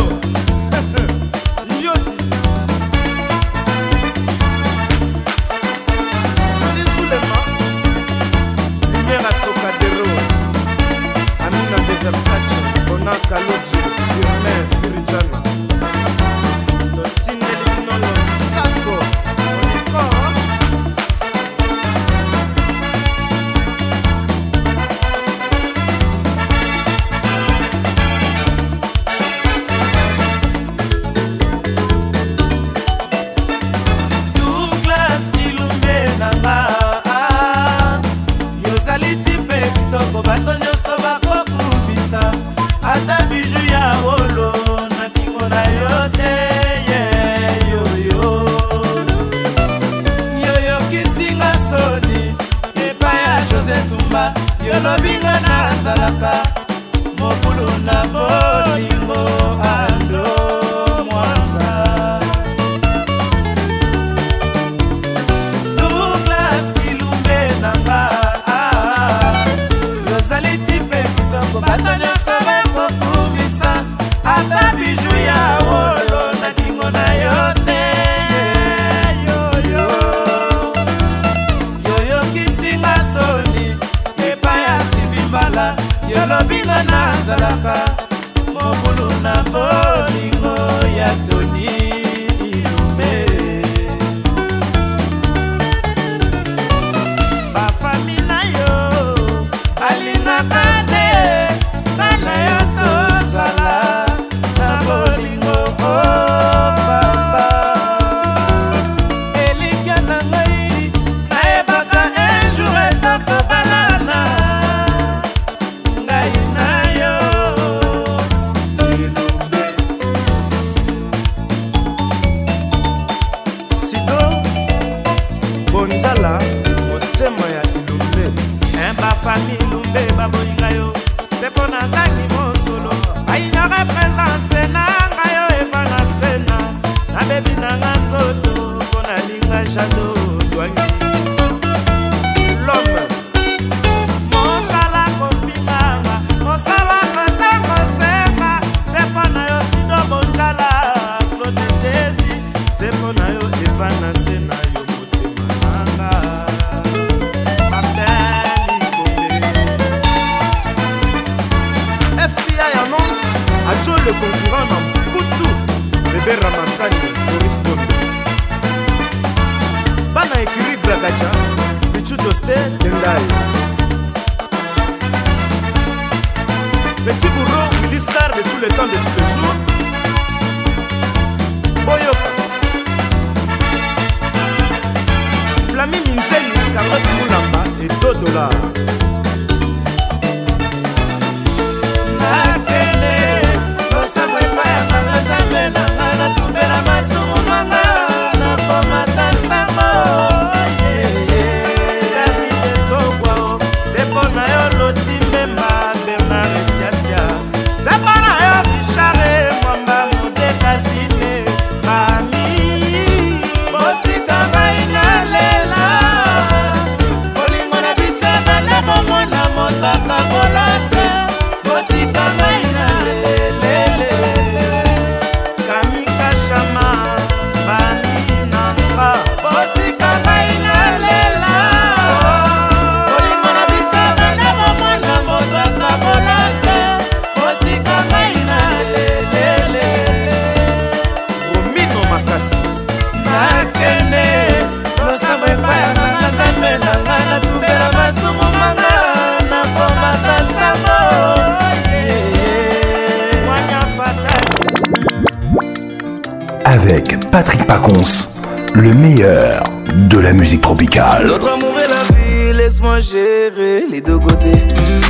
avec Patrick Pacons, le meilleur de la musique tropicale. Notre amour est la vie, laisse-moi gérer les deux côtés.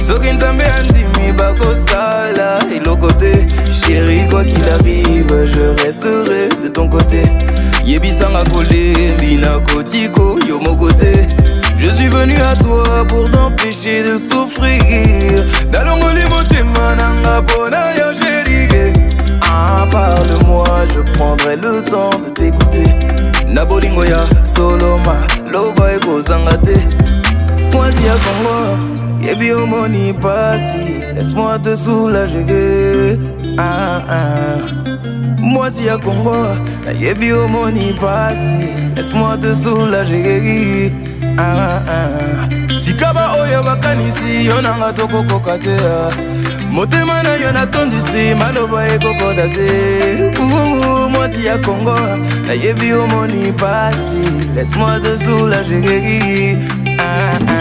Sokin Zambé Andimi Bako Sala et l'autre Chérie, quoi qu'il arrive, je resterai de ton côté. Yebi a Kole, Kotiko, Yo mon côté. Je suis venu à toi pour t'empêcher de souffrir. Dalongoli Motemananga Bonaya, j'ai ah, parle-moi, je prendrai le temps de t'écouter. Nabolingoya, Soloma, Loba et Kozangate. Moi, y'a à Congo, Yebi eh money Passi. Laisse-moi te soulager. Ah, ah. Eh si ya kongo nayebi omoni laisse-moi te soulager ah, ah. sikaba oya bakanisi yonanga a motema na yo natondisi maloba ekokota te mwasi ya kongo nayebi omoni pasi lesmoi te soulageri ah, ah.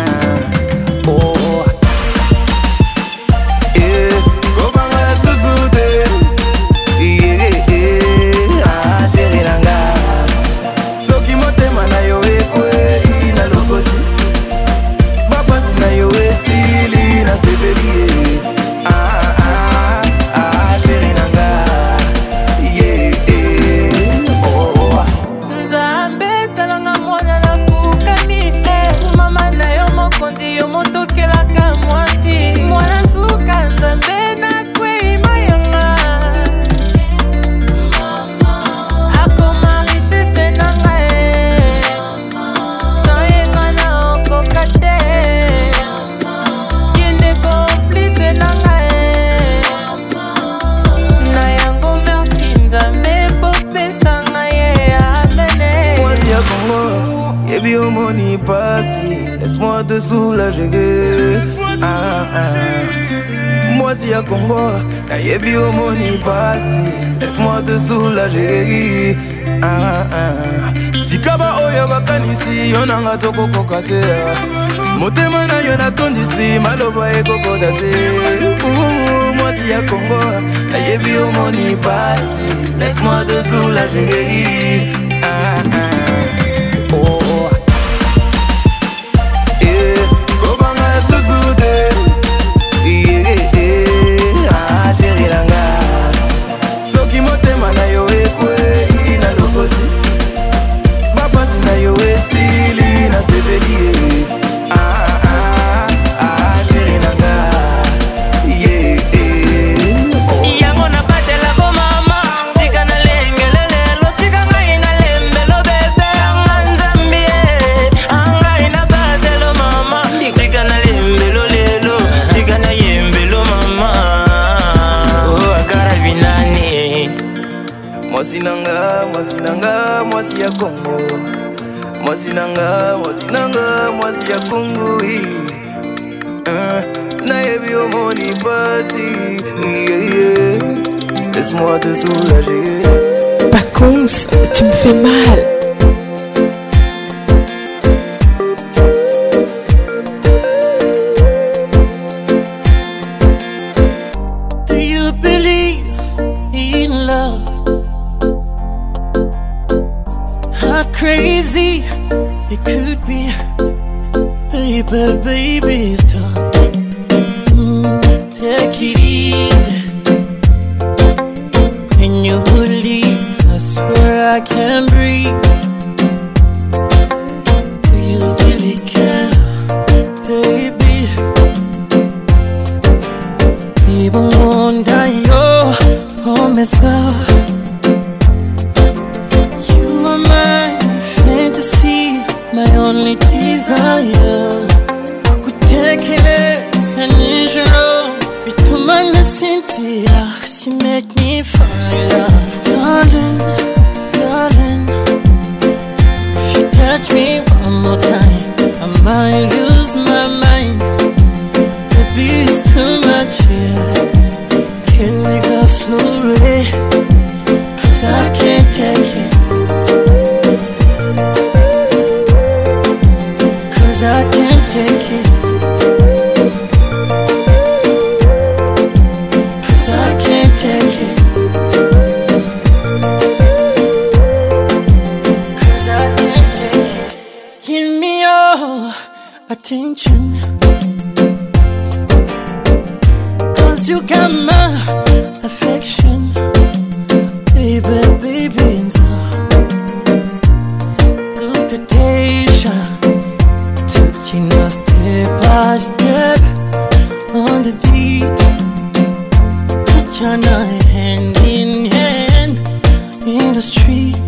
yebi omoni pasi laisse-moi te soulager ah, ah. sikaba oyo bakanisi yo nanga tokokoka te motema na yo natondisi maloba ekokoda te mwasi ya kongo nayebi omoni pasi laisse-moi te soulager kongo mwasi nanga mwasi nanga mwasi ya kongo uh, nayebi omoni pasi yeah, yeah. laisse-moi te soulager Par contre, tu me fais mal step on the beat. Touch our hand in hand in the street.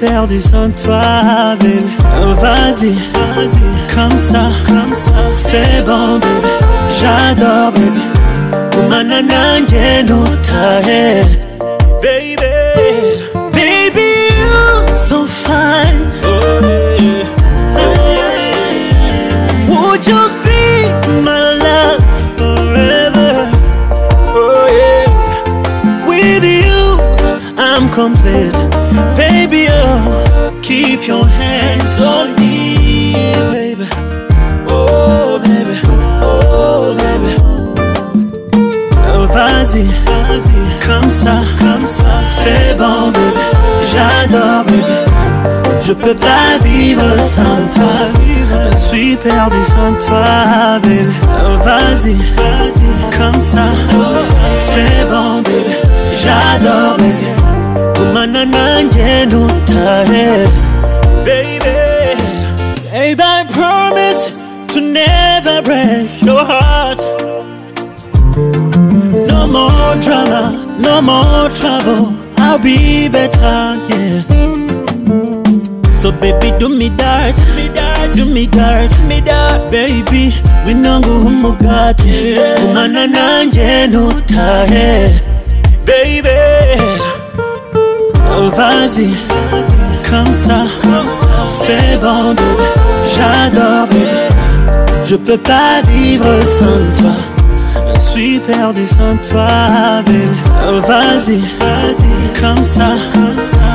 perdu sans toi, baby. Vas-y, oh, vas-y, comme ça, comme ça, c'est bon, baby. J'adore, baby. Kumanana no baby. Baby, you so fine. Oh, yeah. Would you be my love forever? Oh, yeah. With you, I'm complete, baby keep your hands on me, Oh, baby. Oh, baby. Oh, vas-y, vas-y. Comme ça, comme ça, c'est bon, baby. J'adore, baby. Je peux pas vivre sans toi. Je suis perdu sans toi, baby. Oh, vas-y, vas-y. Comme ça, c'est bon, baby. J'adore, baby. mana baby baby I promise to never break your heart no more drama no more trouble I'll be better yeah so baby do me that do me that do me that baby We go winangu umugati kumana nanjye ntutahe baby vas-y, comme ça, c'est bon j'adore bébé. Je peux pas vivre sans toi, je suis perdu sans toi bébé. Oh vas-y, comme ça,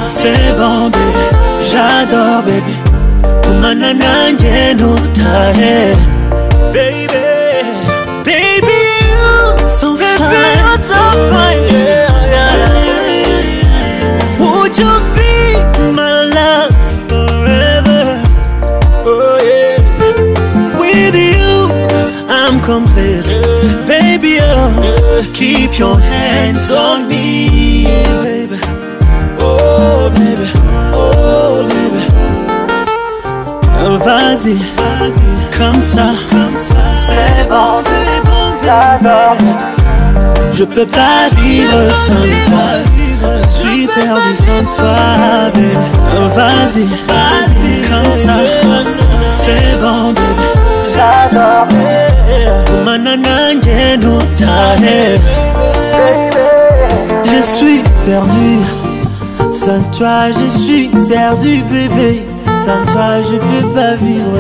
c'est bon bébé, j'adore bébé. Kumana Baby, baby you so fine, so fine Baby, oh, keep your hands on me, baby. Oh, baby, oh, baby. Vas-y, Vas comme ça, c'est bon, c'est bon, j'adore. Je peux pas vivre sans toi. Je suis perdu sans toi, baby. Vas-y, comme ça, c'est bon, baby. Je suis perdu Sans toi je suis perdu bébé Sans toi je peux pas vivre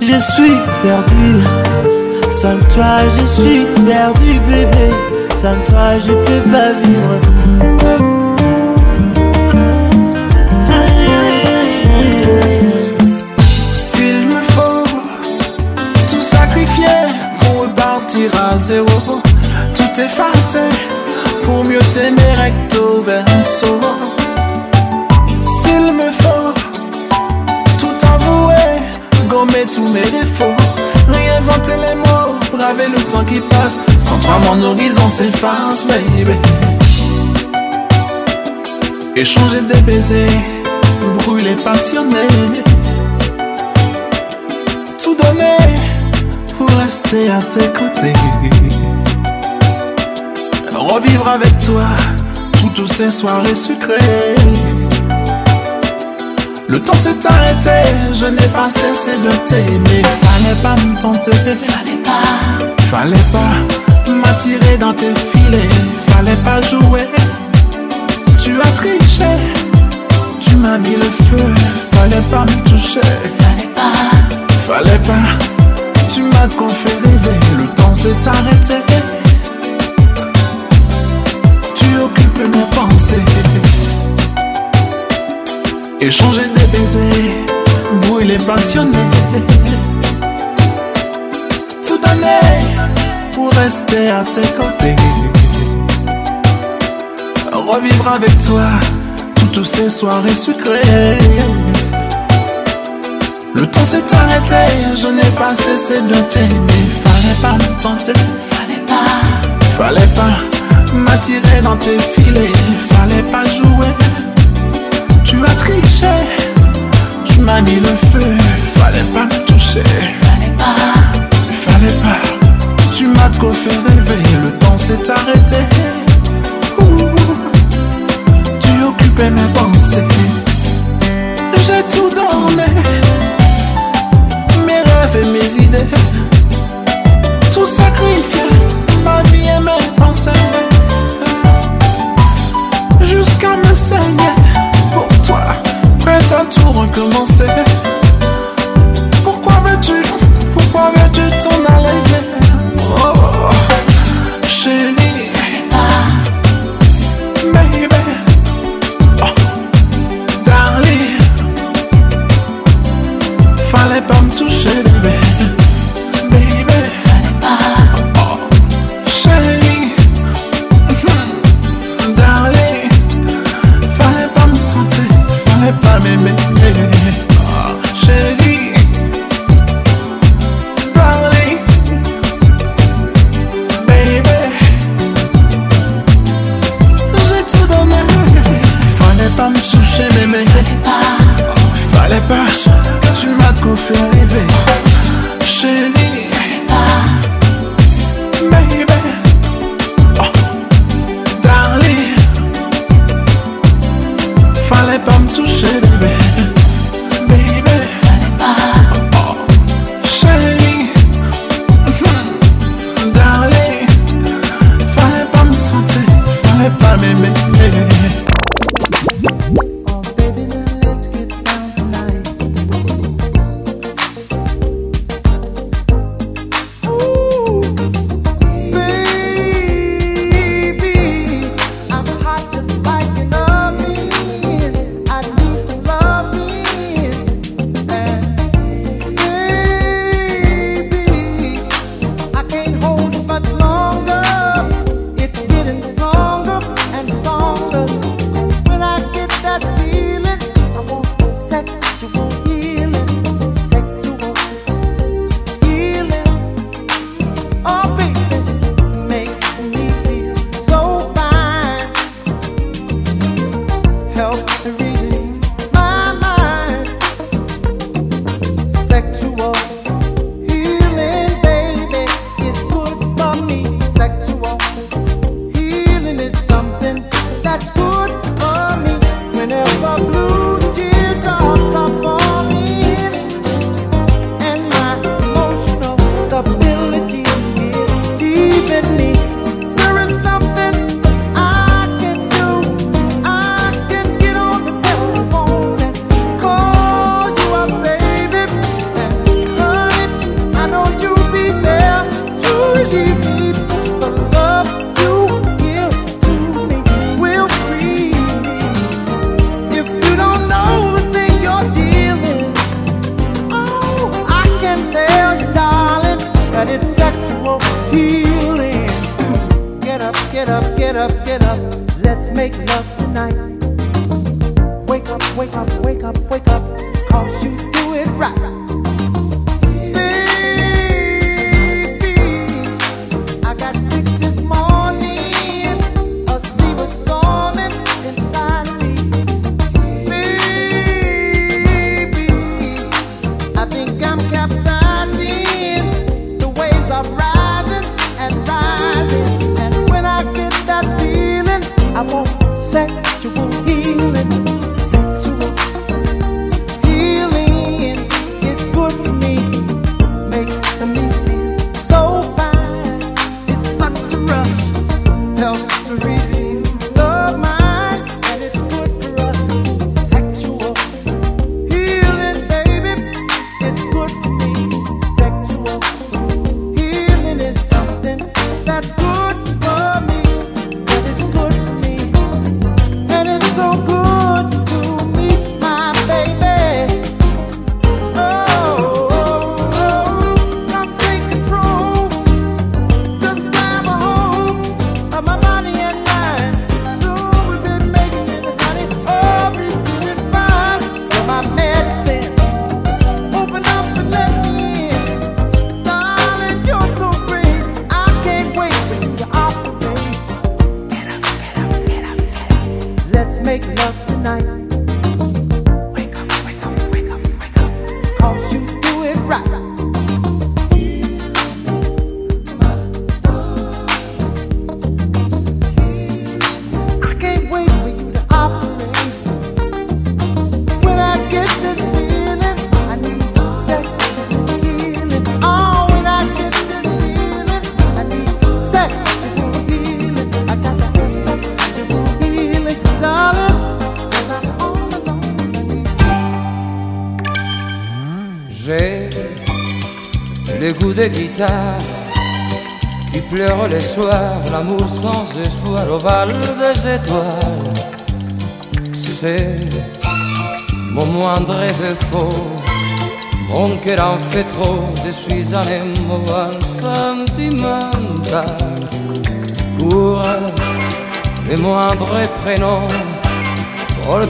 Je suis perdu, sans toi je suis perdu bébé sans toi, je peux pas vivre. S'il me faut Tout sacrifier pour repartir à zéro. Tout effacer pour mieux t'aimer recto verso. S'il me faut tout avouer, gommer tous mes défauts, réinventer les mots, braver le temps qui passe moi, mon horizon s'efface, baby. Échanger des baisers, brûler passionné. Tout donner pour rester à tes côtés. Revivre avec toi toutes ces soirées sucrées. Le temps s'est arrêté, je n'ai pas cessé de t'aimer. Fallait pas me tenter, fallait pas, fallait pas m'as tiré dans tes filets. Fallait pas jouer. Tu as triché. Tu m'as mis le feu. Fallait pas me toucher. Fallait pas. Fallait pas. Tu m'as trop fait rêver. Le temps s'est arrêté. Tu occupes mes pensées. Échanger des baisers. Brûler passionné. pour rester à tes côtés. Revivre avec toi toutes ces soirées sucrées. Le temps s'est arrêté, je n'ai pas cessé de t'aimer. Fallait pas me tenter, fallait pas, fallait pas m'attirer dans tes filets. Fallait pas jouer, tu as triché, tu m'as mis le feu. Fallait pas me toucher, fallait pas, fallait pas tu m'as trop fait rêver, le temps s'est arrêté. tu occupais mes pensées. J'ai tout donné, mes rêves et mes idées. Tout sacrifié, ma vie et mes pensées. Jusqu'à me saigner pour toi, prête à tout recommencer. Pourquoi veux-tu, pourquoi veux-tu t'en aller? amour sans espoir au val des étoiles. C'est mon moindre défaut, mon cœur en fait trop, je suis un émouvant sentimental. Pour les moindres prénoms,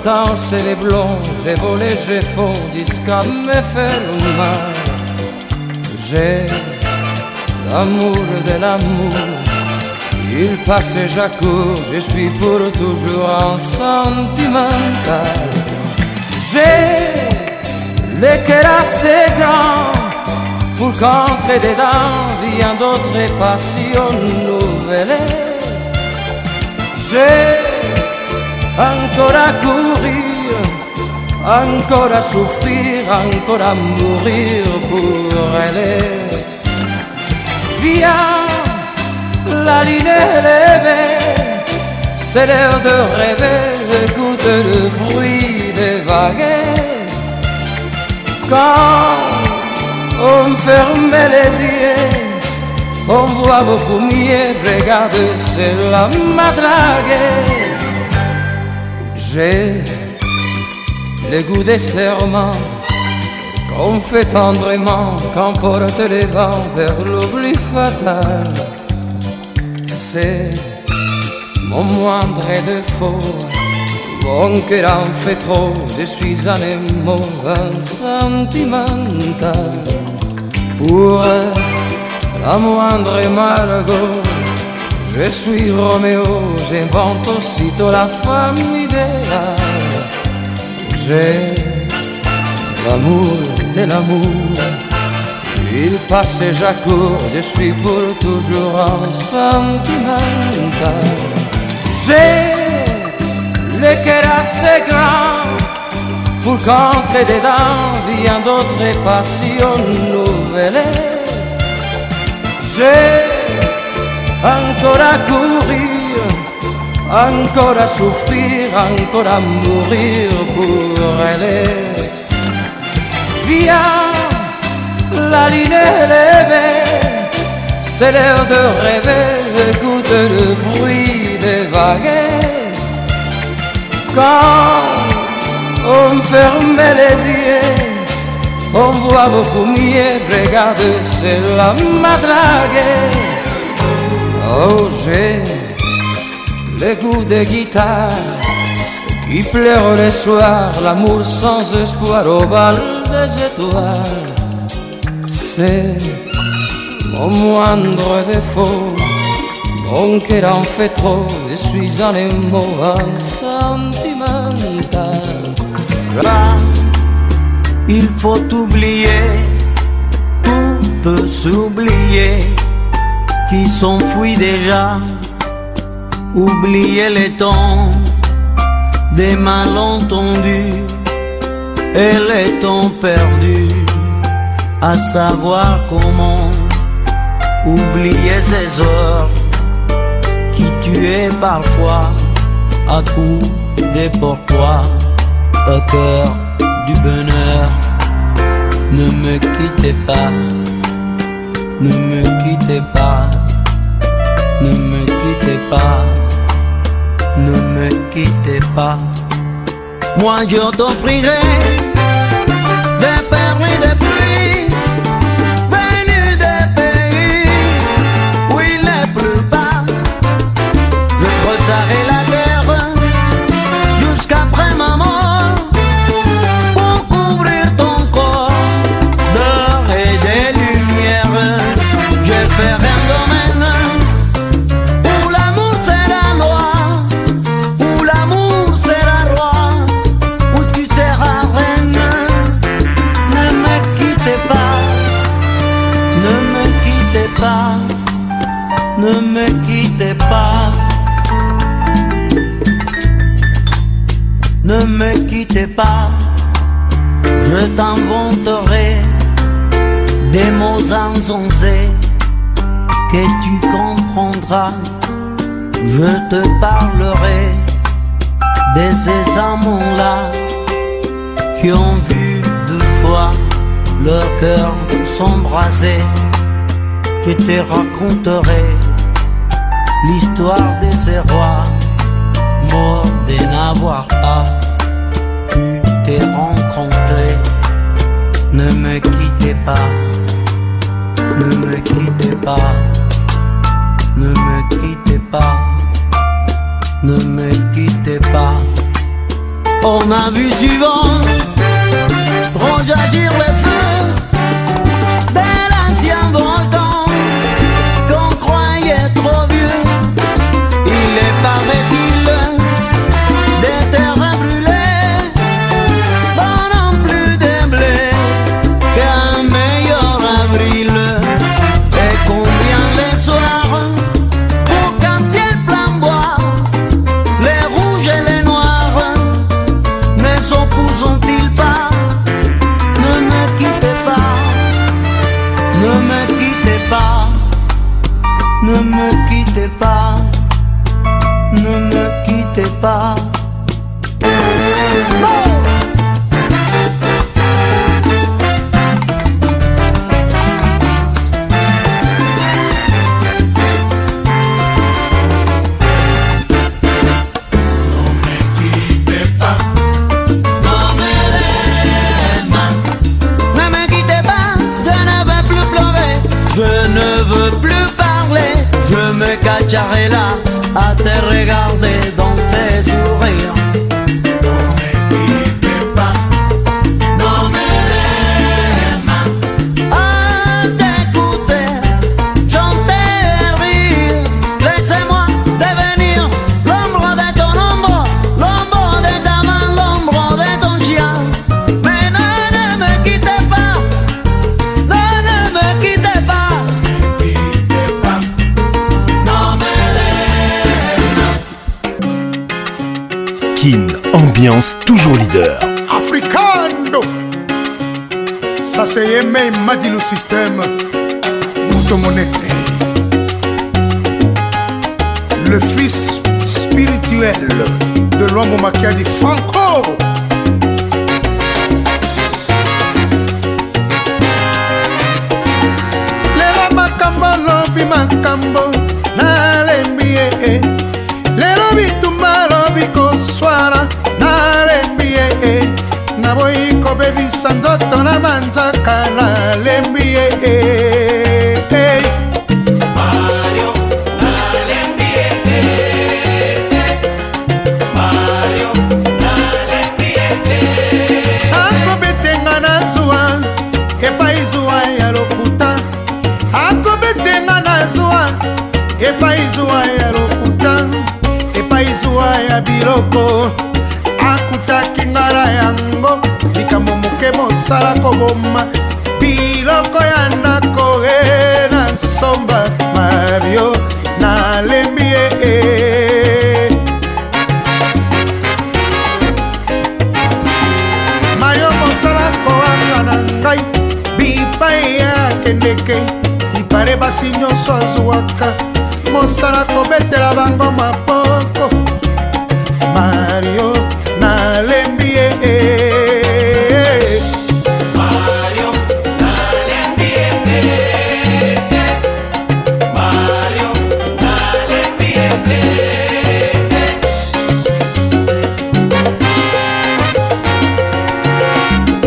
temps chez les blonds, j'ai volé, j'ai faux, jusqu'à me faire mal. J'ai l'amour de l'amour. Il passe et je suis pour toujours en sentimental. J'ai le cœur assez grand pour qu'entre dedans vient d'autres passions nouvelles. J'ai encore à courir, encore à souffrir, encore à mourir pour elle. Viens la lune est levée, c'est l'heure de rêver, j'écoute le bruit des vagues. Quand on ferme les yeux, on voit beaucoup mieux, regarde, c'est la madrague. J'ai le goût des serments qu'on fait tendrement, porte les vents vers l'oubli fatal c'est mon moindre défaut. Bon, cœur en fait trop, je suis un émo, sentimental. Pour la moindre malgo je suis Roméo, j'invente aussitôt la femme idéale. J'ai l'amour de l'amour il passe et je suis pour toujours un sentimental. J'ai le cœur assez grand pour des dents bien d'autres passions nouvelles. J'ai encore à courir, encore à souffrir, encore à mourir pour elle. Viens la ligne est levée, c'est l'heure de rêver, écoute le bruit des vagues. Quand on ferme les yeux, on voit beaucoup mieux, regarde, c'est la madrague. Oh, j'ai le goût de guitare qui pleure le soir, l'amour sans espoir au bal des étoiles. Mon moindre défaut. Donc cœur en fait trop, je suis un les sentimental. Là, il faut oublier, tout peut s'oublier, qui s'enfuit déjà. Oublier les temps des malentendus et les temps perdus à savoir comment oublier ces heures qui tuaient parfois à coup des pourquoi au cœur du bonheur. Ne me quittez pas, ne me quittez pas, ne me quittez pas, ne me quittez pas. Moi je t'offrirai des perles de. Gracias. me quittez pas, je t'inventerai des mots insensés que tu comprendras. Je te parlerai de ces amants-là qui ont vu deux fois leur cœur s'embraser. Je te raconterai l'histoire de ces rois morts et n'avoir pas rencontrer Ne me quittez pas, ne me quittez pas, ne me quittez pas, ne me quittez pas. On a vu souvent ronge à dire de l'ancien volcan. Hasta te regalo. toujours leader. Africano Ça c'est aimé, m'a dit le système. monnaie Le fils spirituel de l'homme au dit Franco. Les kopesa nzoto na manza nyonso azwwaka mosala kobetela bango maboko mario nalembi ye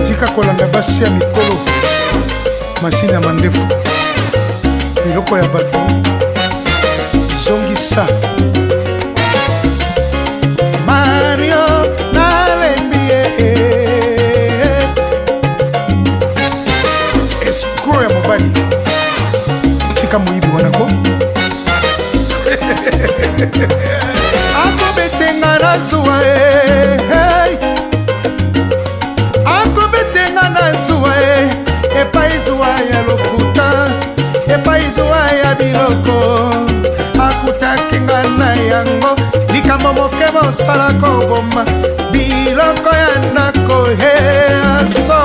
tika kolanda basi ya mikolo mashine ya mandefu biloko ya bato zongisa mario nalembi ye eh. escro ya mobali tika moyibi wanako akobetenga na zuwa e kitoko akutaki nga na yango likambo moke mosala koboma biloko ya ndako he aso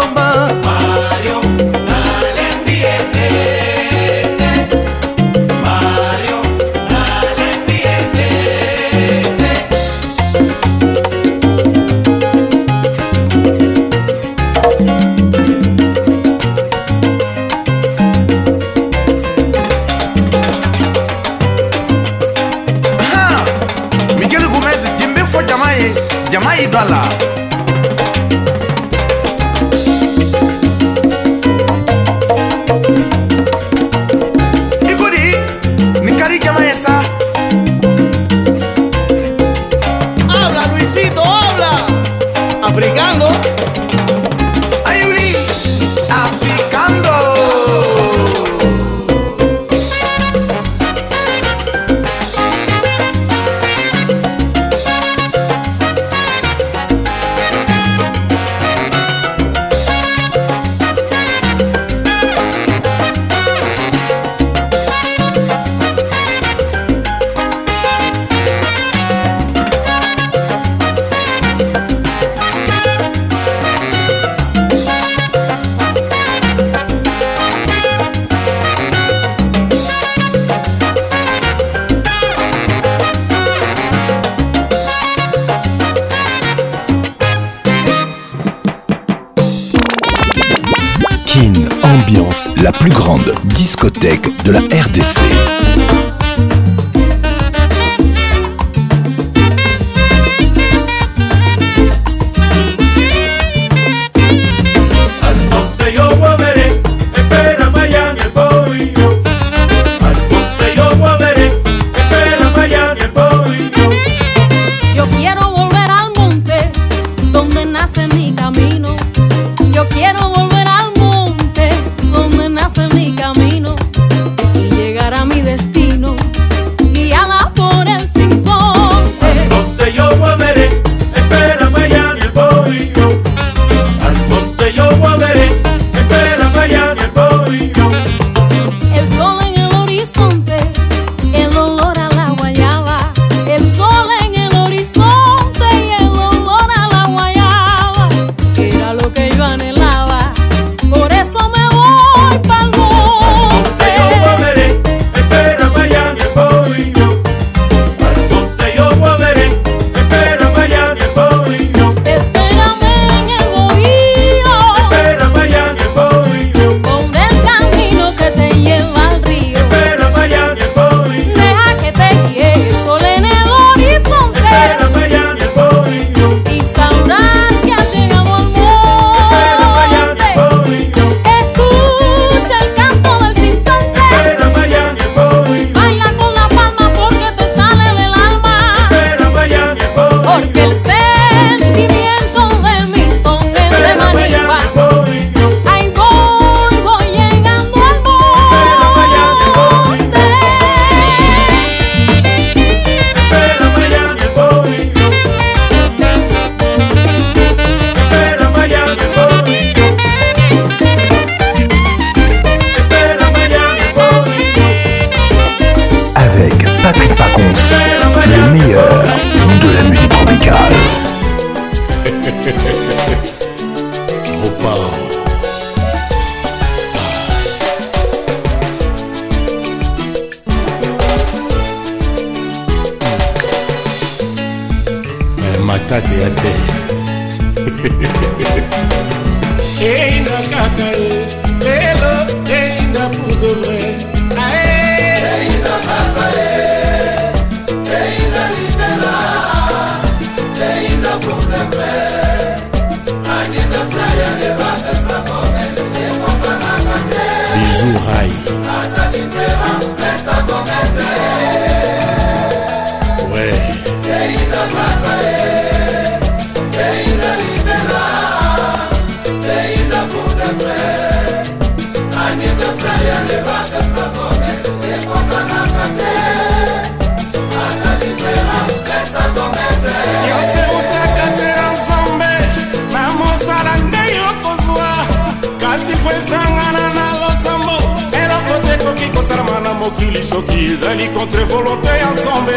mokili soki ezali contre volonté ensemble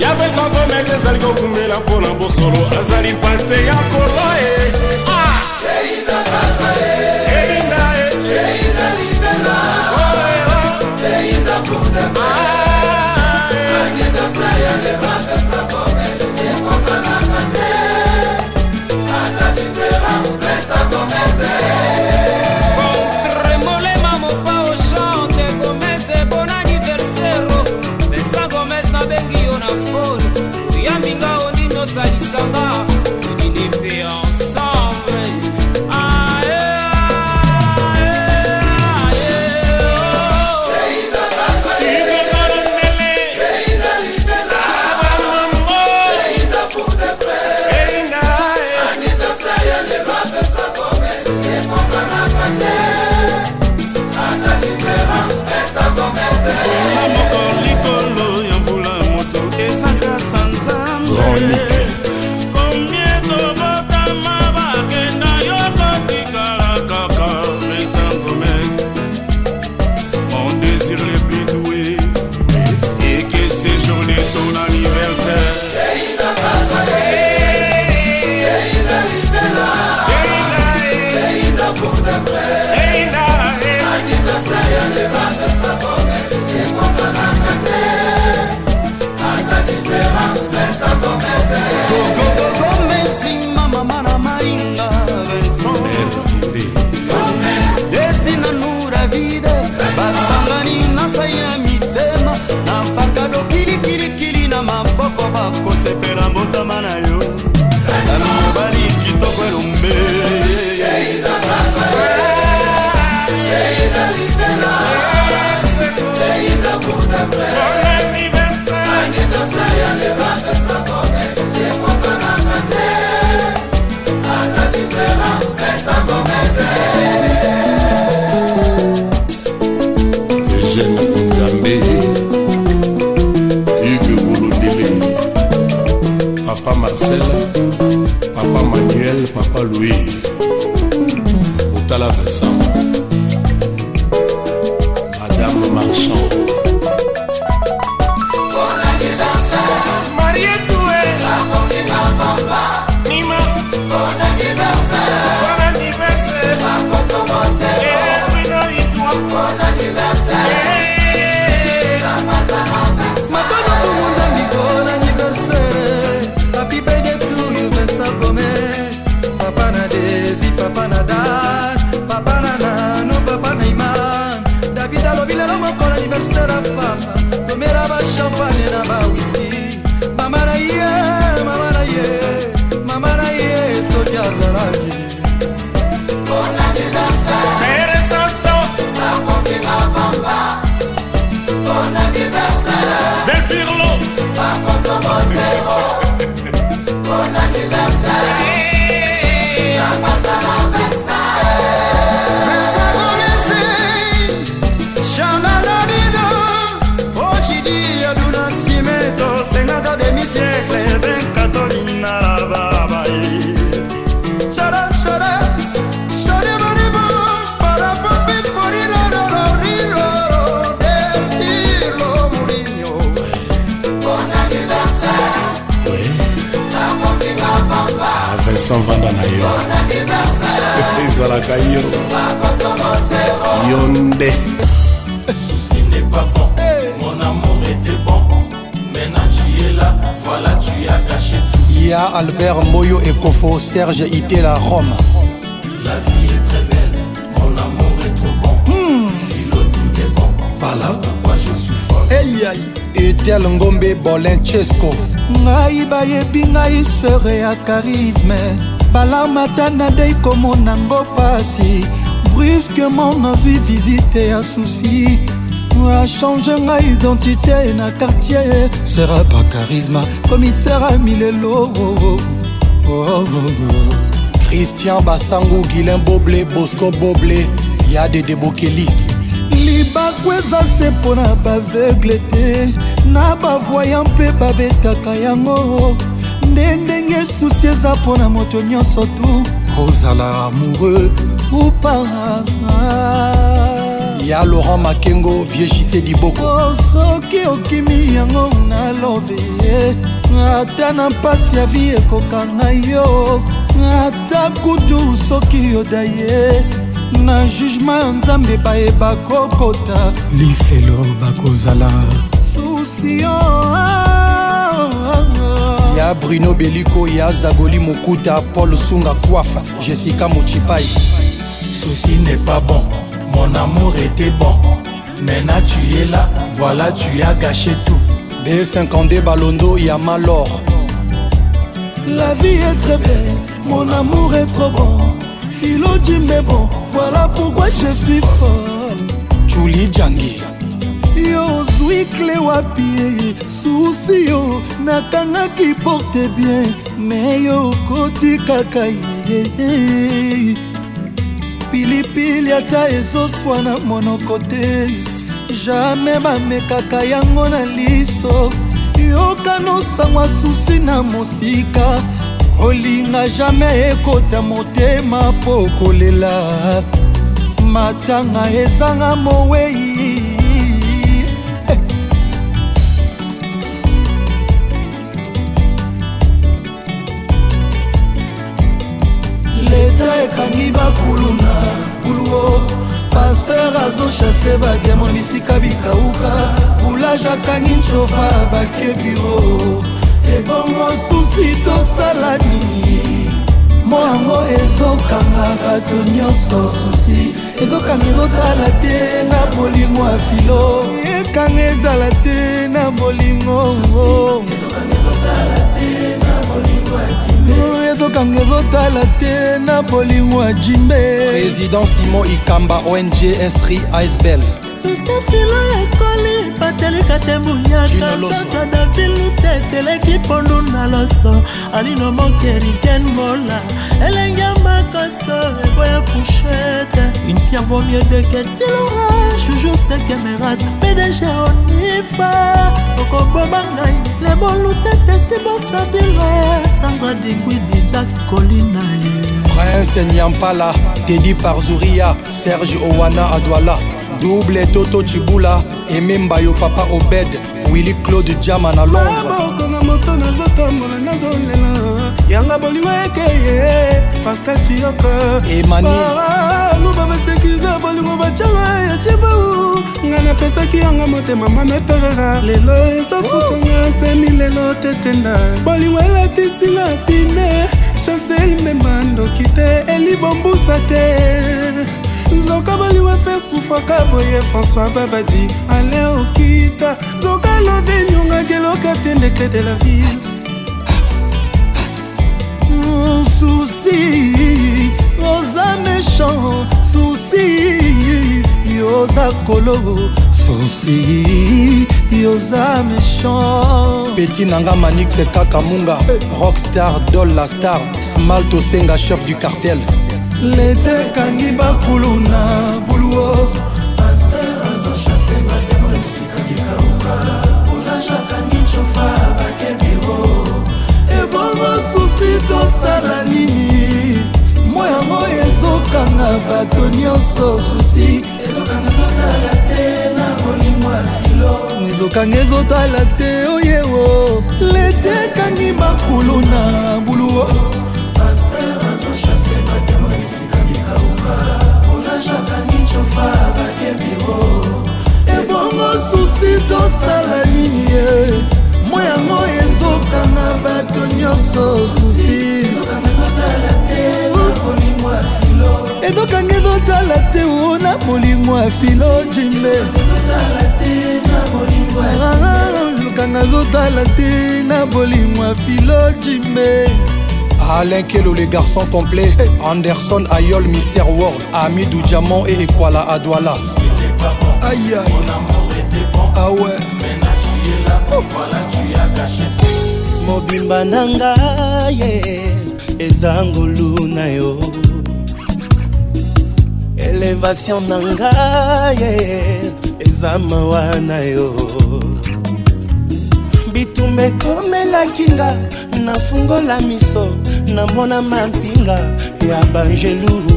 yabe santomete ezali kokumela mpona bosolo azali parte ya kolo e erinda erinda libela erinda pour de vrai erinda sayalema We. sanvanda na yo ezalaka yo yo nde Souci n'est pas bon, mon amour était bon. Maintenant tu es là, voilà tu as caché tout. Il y a Albert Moyo Ekofo, Serge Itela, Rome. La vie est très belle, mon amour est trop bon. Mmh. Philotine est bon, voilà pourquoi je suis fort. Hey, hey. Etel Ngombe Bolin Chesco. ngai bayebi ngai sere ya karisme balarmata nadei komona ngo pasi brusquement nazwi visite ya susi achange ngai identité na quartier sera pa karisma komisera milelo oh, oh, oh, oh, christian basangu guilin boble bosco boble ya dede bokeli libaku eza se mpo na baveugle te na bavoya mpe babetaka yango nde ndenge susi eza mpo na moto nyonso tu ozala amoureux ou pas ya laurent makengo viegise diboko oh, soki okimi yango nalobe ata na mpasi ya vi ekokanga yo ata kutu soki yoda ye na jugema ya nzambe bayeba kokota lifelo bakozala Oh, oh, oh. ya bruno beliko ya zagoli mokuta paul sunga kwafa jessica mochipai souci n'est pas bon mon amour était bon maintenant tu es là voilà tu as gâché tout b52 balondo ya malor la vie est très belle mon amour est trop bon philo dit mais bon voilà pourquoi je suis folle julie jangi yo ozwi kle wapi e? susi yo nakangaki porte bien me yo okoti kaka ye pilipili ata ezoswana monoko te jamai bamekaka yango na liso yokanosangwa susi na mosika kolinga jamai ekota motema mpo kolela matanga ezanga mowei paster azoshase badiamon bisika bikauka boulage akangi ncova bakebiro ebongo susi tosala nini moango ezokanga bato nyonso susi ezokanga ezotala te na bolingo ya filo ekanga ezala te na bolingo ezokanga ezotala te na bolingo ya ezokanga ezotala te na bolingo ya jimbe président simon ikamba ong inscrit icebel susafila mobali patelika te buyaka kaka davilu te teleki pondu na loso alino mokeriken mola elenge makoso eboya fushete inpierre vaut mieux de ketilora toujours sekemeras pdg onifa okoboma ngai lebolu tete sibosabile sandra digwidi dax kolina ye prince nyampala tedi par zuria serge owana adwala double toto cibula ememba yo papa obed willi claude jama na londreboko na moto nazotambola nazolela yanga boliwa ekeye pascal ciyoko emaniluba basekirize bolingo bacala ya cibau ngai napesaki yanga motema mameperera lelo ezafutanga semi lelo tetenda bolingo elatisinga bine chasel membandoki te elibombusa te nzoka baliwa mpe sufaka boye françois babadi ale okita nzoka lode nyongaki eloka mpe ndeke de la ville susi oza méchant susi yoza kolo susi yoza méchant peti nanga manixe kaka munga eh. rockstar dol la star smalt osenga chef du cartel leta ekangi bakulu na buluo paster azoshase bademo na bisika likauka kolage akangi ncofa bakebiro ebongo susi tosala nini mo yango ezokanga bato nyonso susi ezokanga ezotala te na molimo ya filo ezokanga ezotala te oyewo leta ekangi bakulu na buluo tokoki tosala nini ye mwa yango ezokanga bato nyonso susi ezokanga ezotala te o oh, na molimo ya filo jimbe ah, ezokanga ezotala te na bolimo ya filo jimbe Alain Kelo, les garçons complets. Anderson, Ayol, Mister World, Amidou Diamant et Ekwala Adwala. Aïe aïe. bon ah ouais mena tu es là oh. voilà tu as gâché mobimba na nga ye eza ngolu na yo elevation na nga ye eza mawa na yo bitumba ekomelaki nga nafungola miso namona mampinga ya bangeluru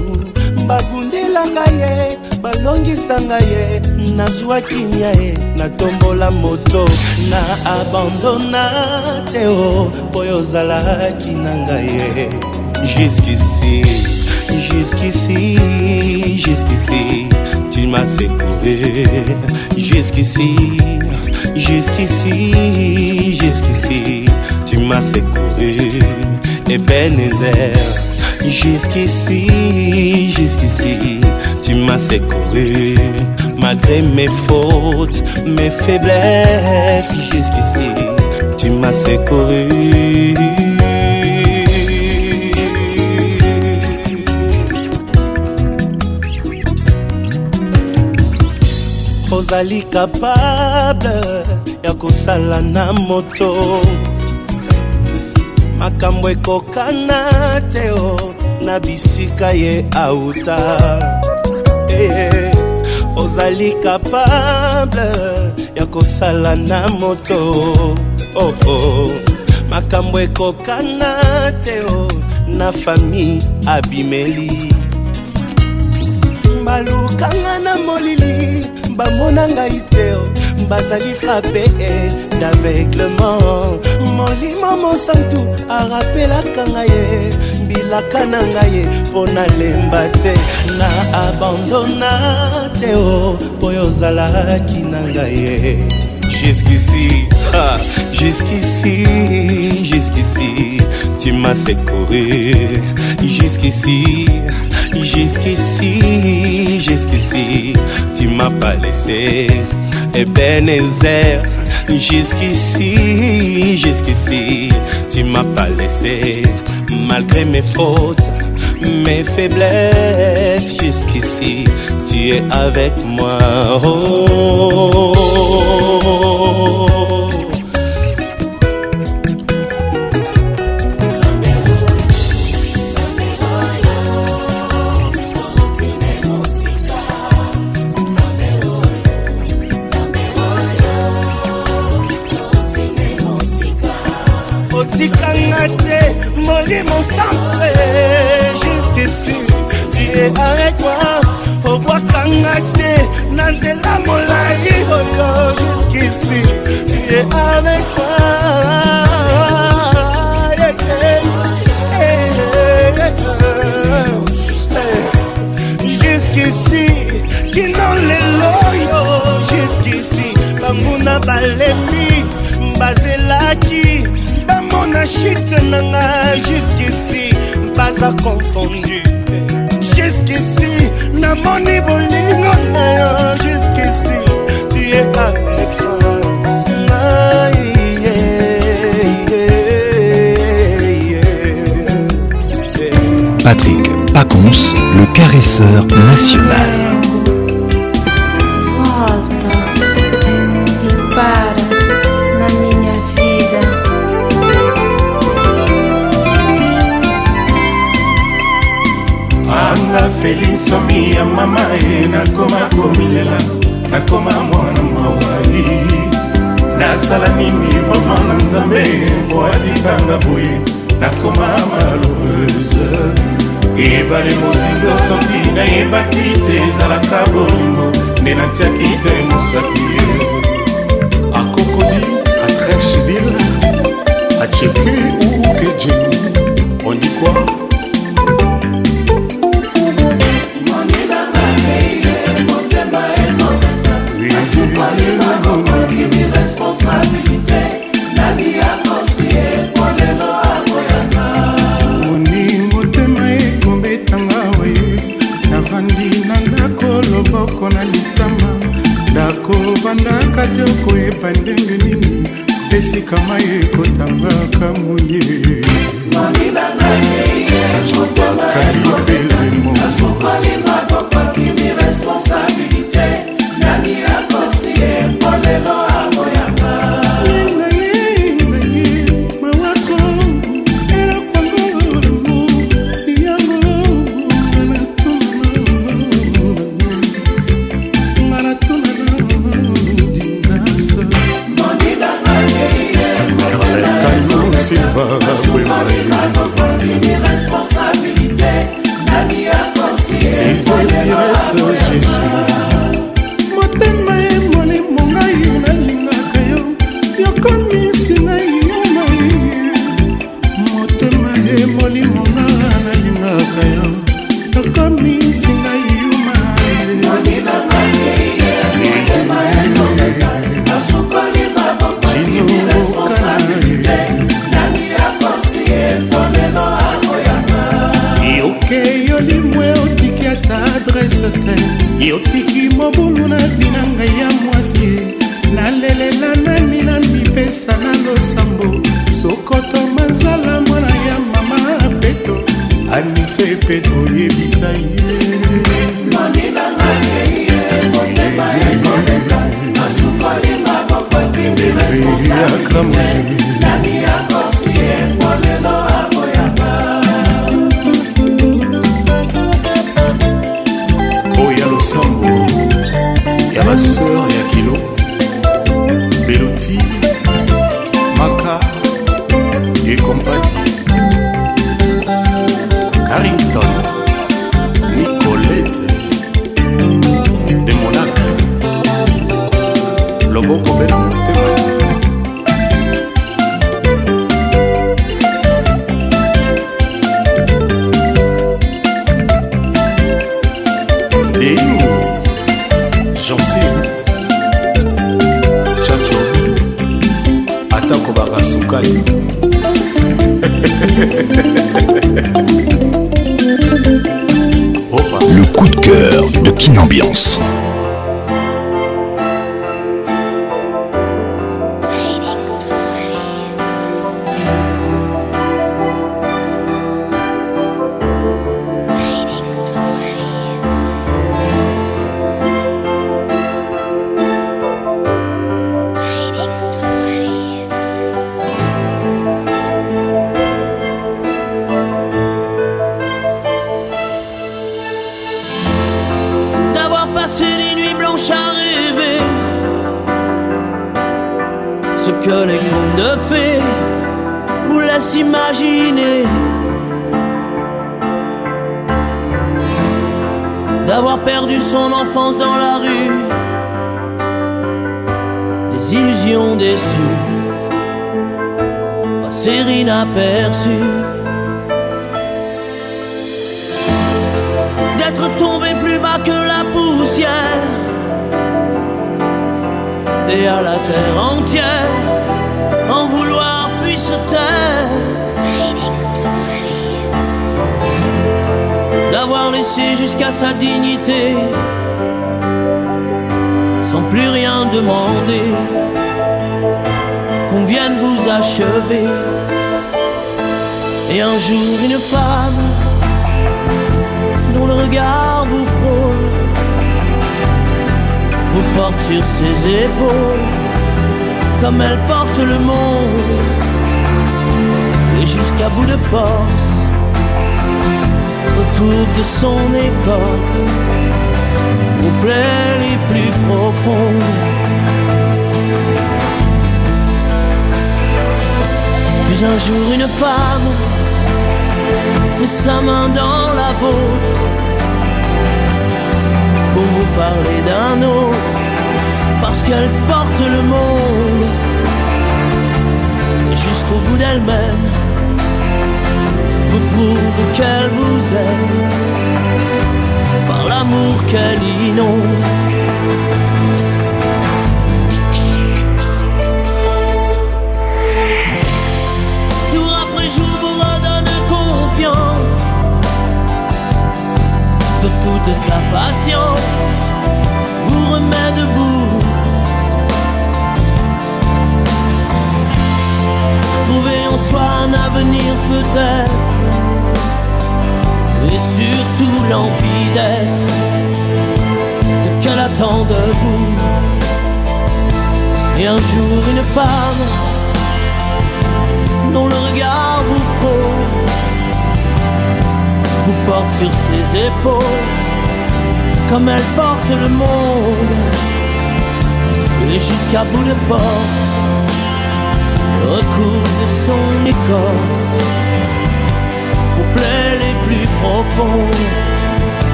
babundela nga ye balongisanga ye nazwaki nya ye natombola moto na abandona te o mpo yo ozalaki na ngai ye jusk'ici jusqu'ici jusqu'ici tu m'as secouré jusqu'ici jusqu'ici jusqu'ici tu m'as secouré ebenezer Jusqu'ici, jusqu'ici, tu m'as secouru malgré mes fautes, mes faiblesses. Jusqu'ici, tu m'as secouru. ozali kapable ya kosala na moto makambo ekokana te o na bisika ye auta hey, eh, ozali kapable ya kosala na moto oh, oh. makambo ekokana te o na fami abimeli balukanga na molili bamona ngai te o bazali frappe eh, d'aveuglement molimo mosantu arapelaka ngai ye mbilaka na ngai ye mpo nalemba te na abandona te o mpo yo ozalaki na ngai ye jusqu'ici ah, jusqu'ici jusqu'ici tu m'as secouru jusqu'ici jusqu'ici jusqu'ici tu m'as pas laissé Ebenezer, jusqu'ici, jusqu'ici, tu m'as pas laissé, malgré mes fautes, mes faiblesses, jusqu'ici, tu es avec moi. Oh. oh, oh, oh. confondu jusqu'ici namoni bolingo na yo jusqu'ici tie ameka ngai Patrick Pacons, le caresseur national. nakoma komilela nakoma mwana mawali nasala nini vrama na nzambe mpo alikanga boye nakoma malheureuse ebale mozinga soki nayebaki te ezalaka bolingo nde natiaki te mosapi a cocody a trecheville a chepi ou ke jeni on dit quoi cama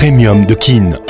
premium de Kin.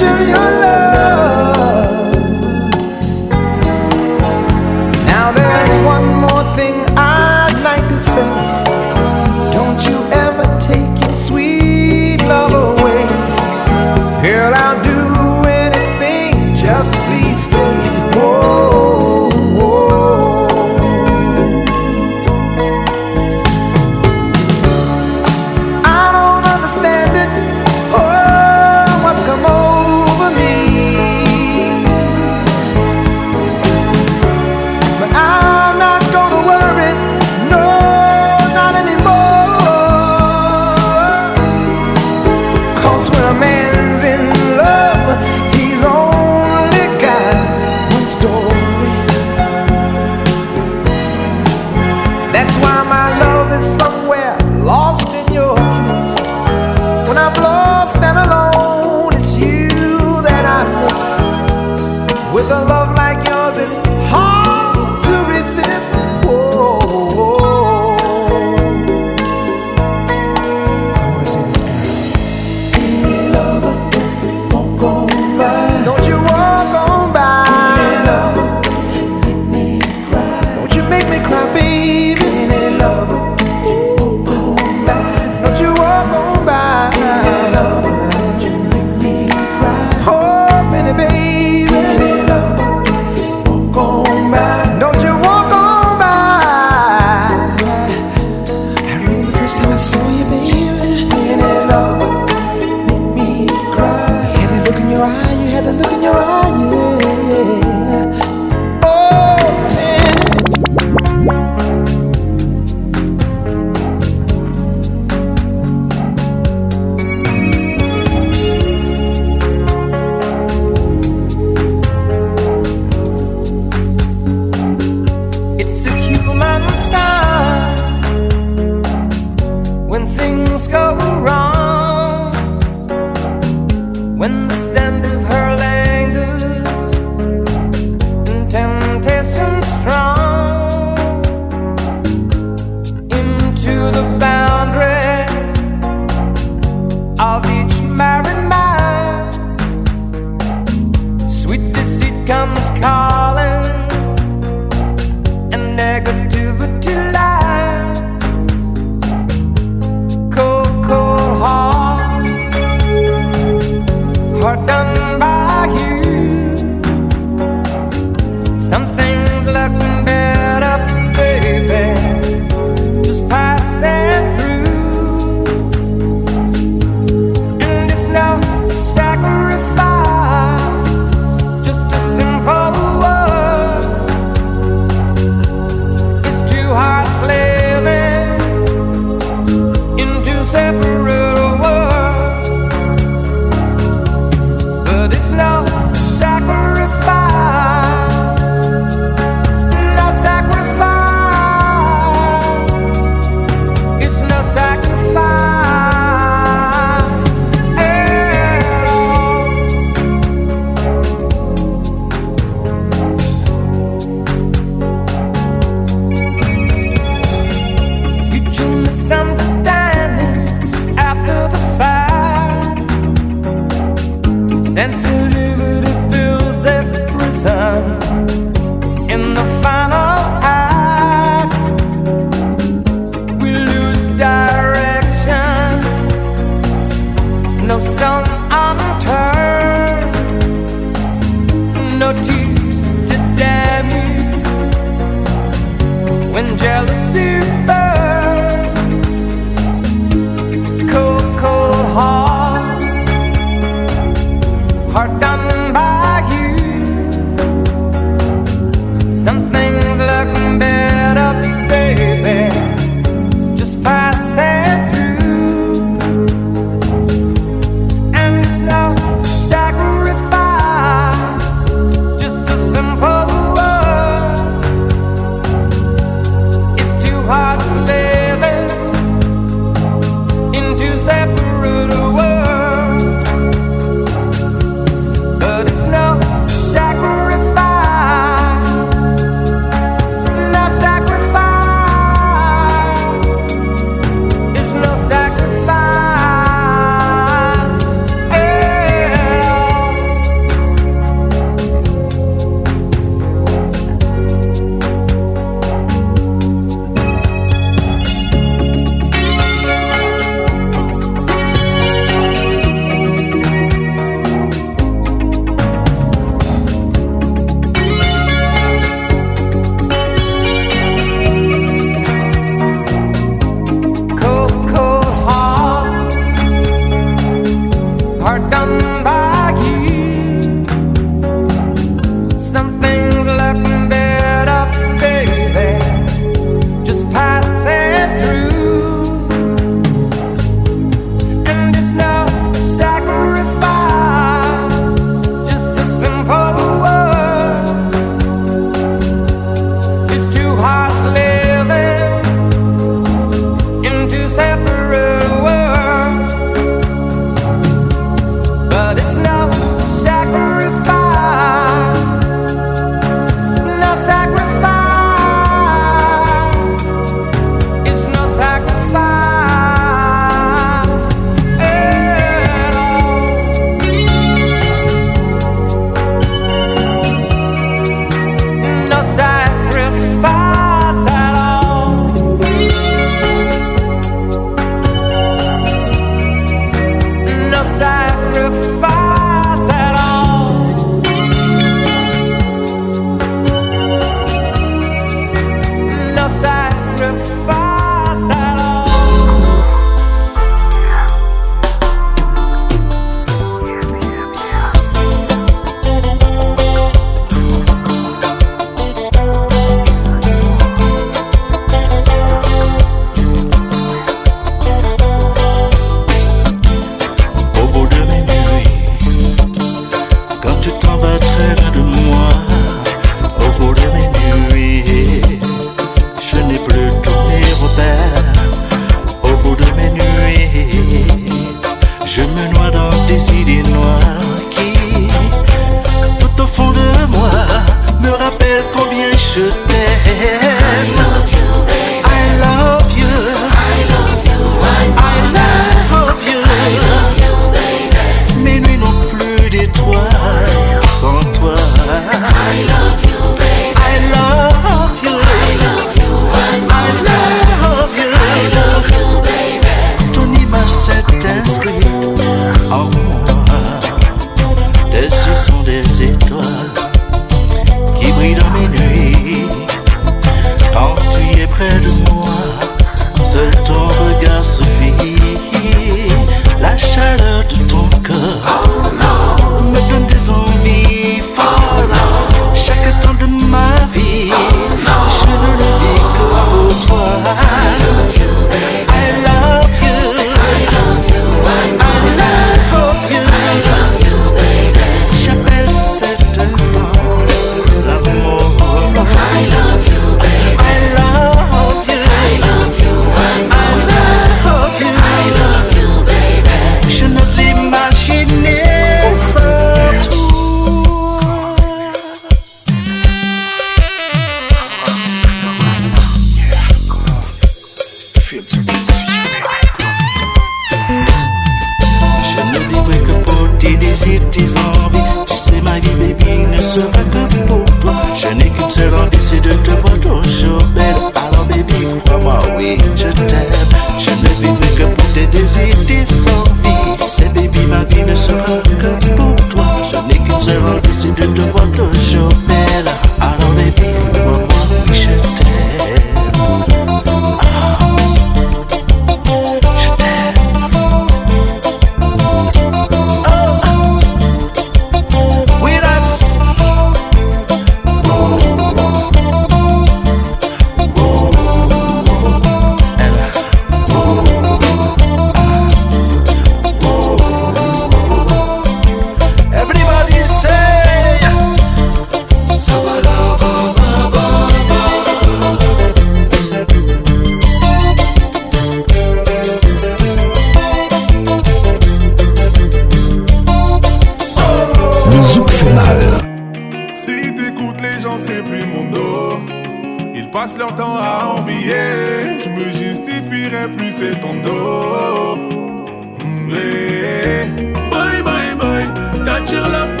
all of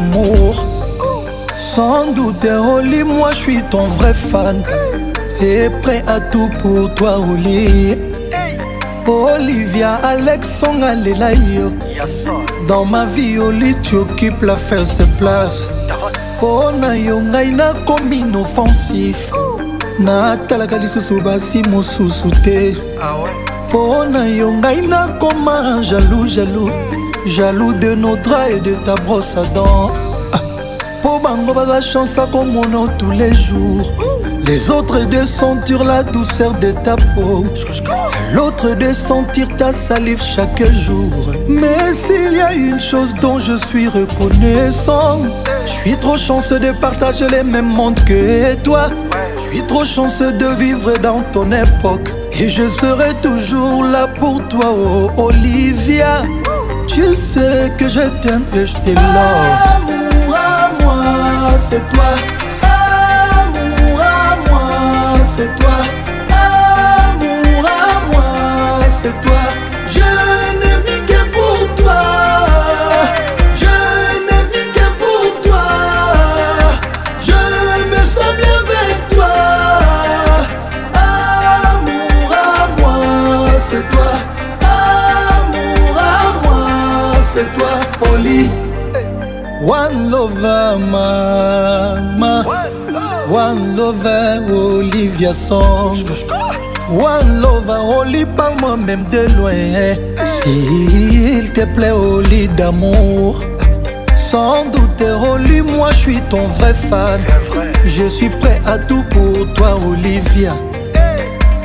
d'amour. Sans doute, Oli, moi je suis ton vrai fan. Et prêt à tout pour toi, Oli. Olivia Alexandre Alelayo. Dans ma vie, Oli, tu occupes la first place. mpona oh, yo ngai nakomi inoffensif natalaka lisusu basi mosusu te mpona ah oh, yo ngai nakoma jalou jalou jaloux de nos draps et de ta brosse à dents ah. pour bango la chance a tous les jours les autres de sentir la douceur de ta peau l'autre de sentir ta salive chaque jour mais s'il y a une chose dont je suis reconnaissant je suis trop chanceux de partager les mêmes mondes que toi je suis trop chanceux de vivre dans ton époque et je serai toujours là pour toi, oh Olivia. Tu sais que je t'aime et je t'ai Amour à moi, c'est toi. Amour à moi, c'est toi. Olivia Song One love, Oli, parle-moi même de loin S'il te plaît, Oli d'amour Sans doute, Oli, moi je suis ton vrai fan vrai. Je suis prêt à tout pour toi, Olivia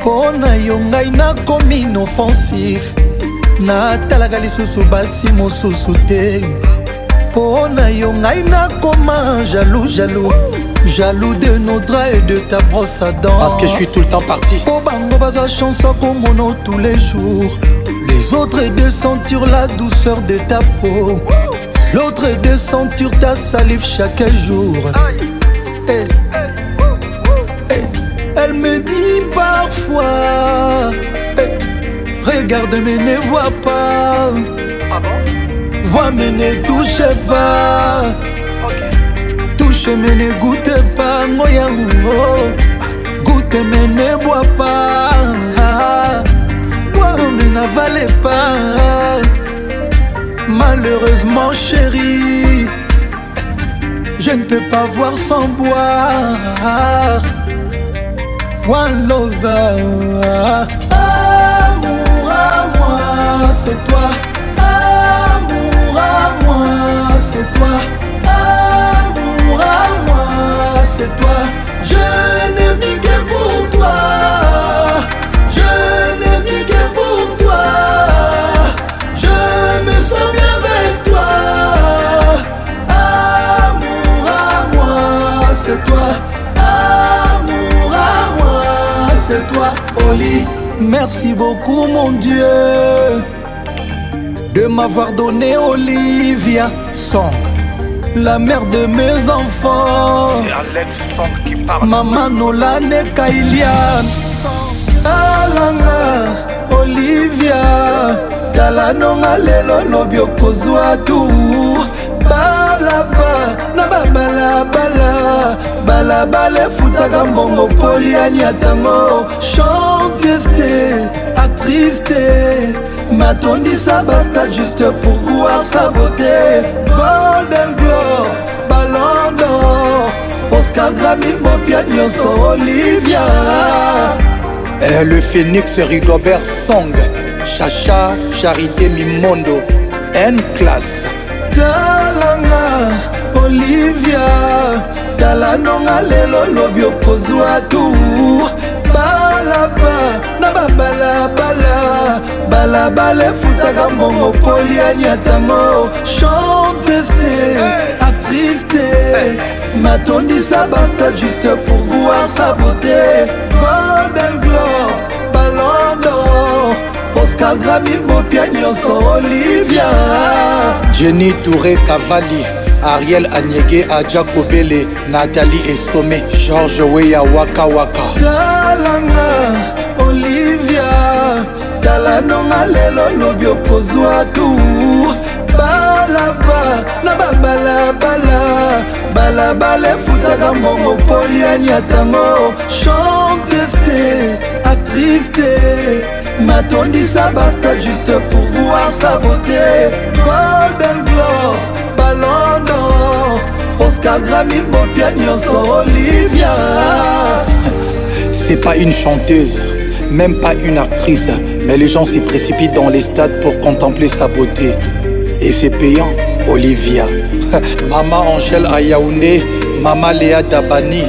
mpo na yo ngai nakomi inoffensif natalaka lisusu basi mosusu te mpo na yo ngai nakoma jalou jalou jaloux de nos draps et de ta brosse à dents parce que je suis tout le temps parti bango tous les jours les autres et de la douceur de ta peau l'autre est de sentir ta salive chaque jour eh, eh, eh, elle me dit parfois regarde mais ne vois pas ah vois mais ne touche pas mais ne pas, pas, goûtez mais ne bois pas Bois mais n'avalez pas malheureusement chérie je ne peux pas voir sans boire One lover Amour à moi c'est toi Amour à moi c'est toi toi. Je ne vis que pour toi. Je ne vis que pour toi. Je me sens bien avec toi. Amour à moi, c'est toi. Amour à moi, c'est toi. Oli, merci beaucoup mon Dieu de m'avoir donné Olivia Song. la mère de mes enfants. C'est Alex qui parle. Maman Nolane Kailian. Alanga, ah Olivia, talanonga lelo lobi okozwa tu. Balaba, na babalabala, balabala efutaka mbongo poliani atango. Chanteste, actrice te, matondisa basta juste pour voir sa beauté. Golden d'or ballon d'or oscar grami bopia nyonso olivia eh, le phénix rigobert song chacha charité mimondo n classe talanga olivia tala nonga lelo lobi okozwa tour balaba na babalabala balabala efutaka mbongo poliani atango chan contester, attrister Matondisa basta juste pour voir sa beauté Golden Globe, Ballon d'Or Oscar Grammy, Bopia Nyonso, Olivia Jenny Touré Cavalli ariel anyege aja kobele nathalie esome george weya waka waka talanga olivia talanonga lelo lobi okozwa tu babalabala balabala efutaka mbongo poliani atango chantes te actrice te matondisa basta juste pour voir sa beauté golden glor ballon d'or oscar gramis bopia nyonso olivia c'est pas une chanteuse même pas une actrice mais les gens s'y précipitent dans les stades pour contempler sa beauté et c'est payant Olivia, Maman Angèle Ayaoune, Maman Léa Dabani.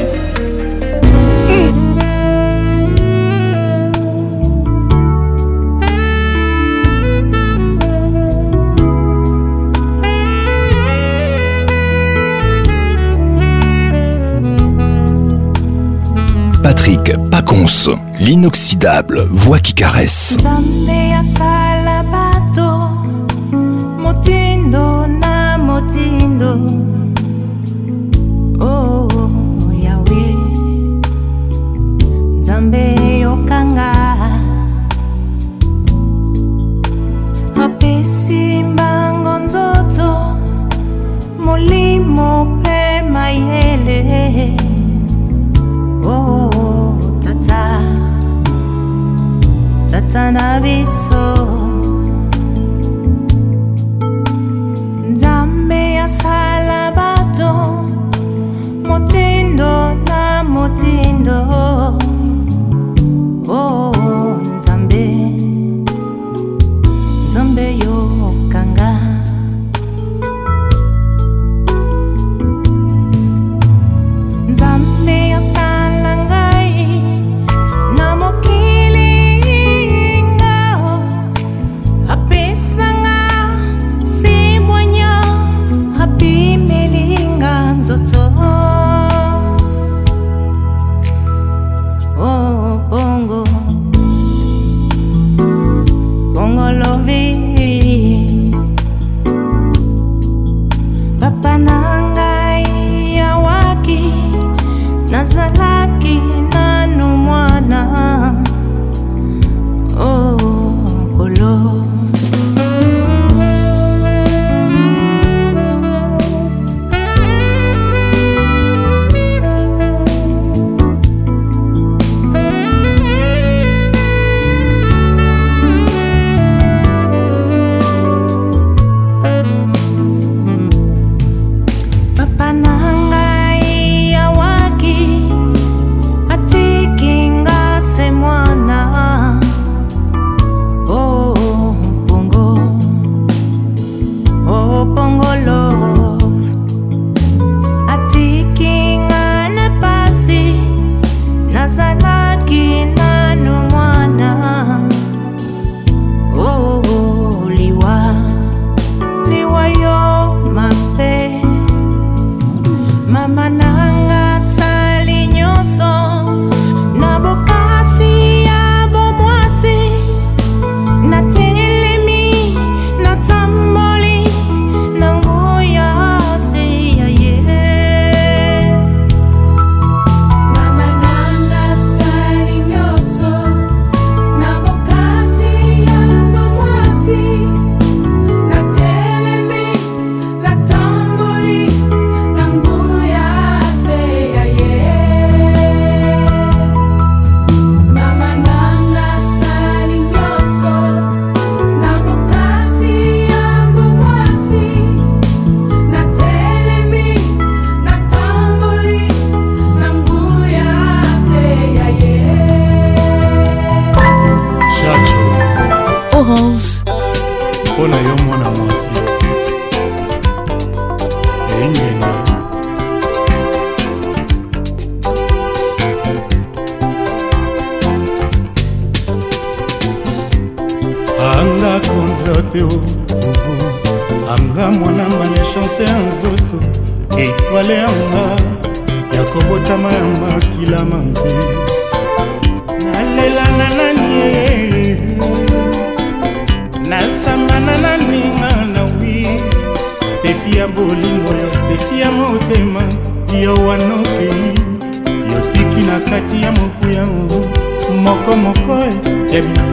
Patrick Paconce, l'inoxydable voix qui caresse.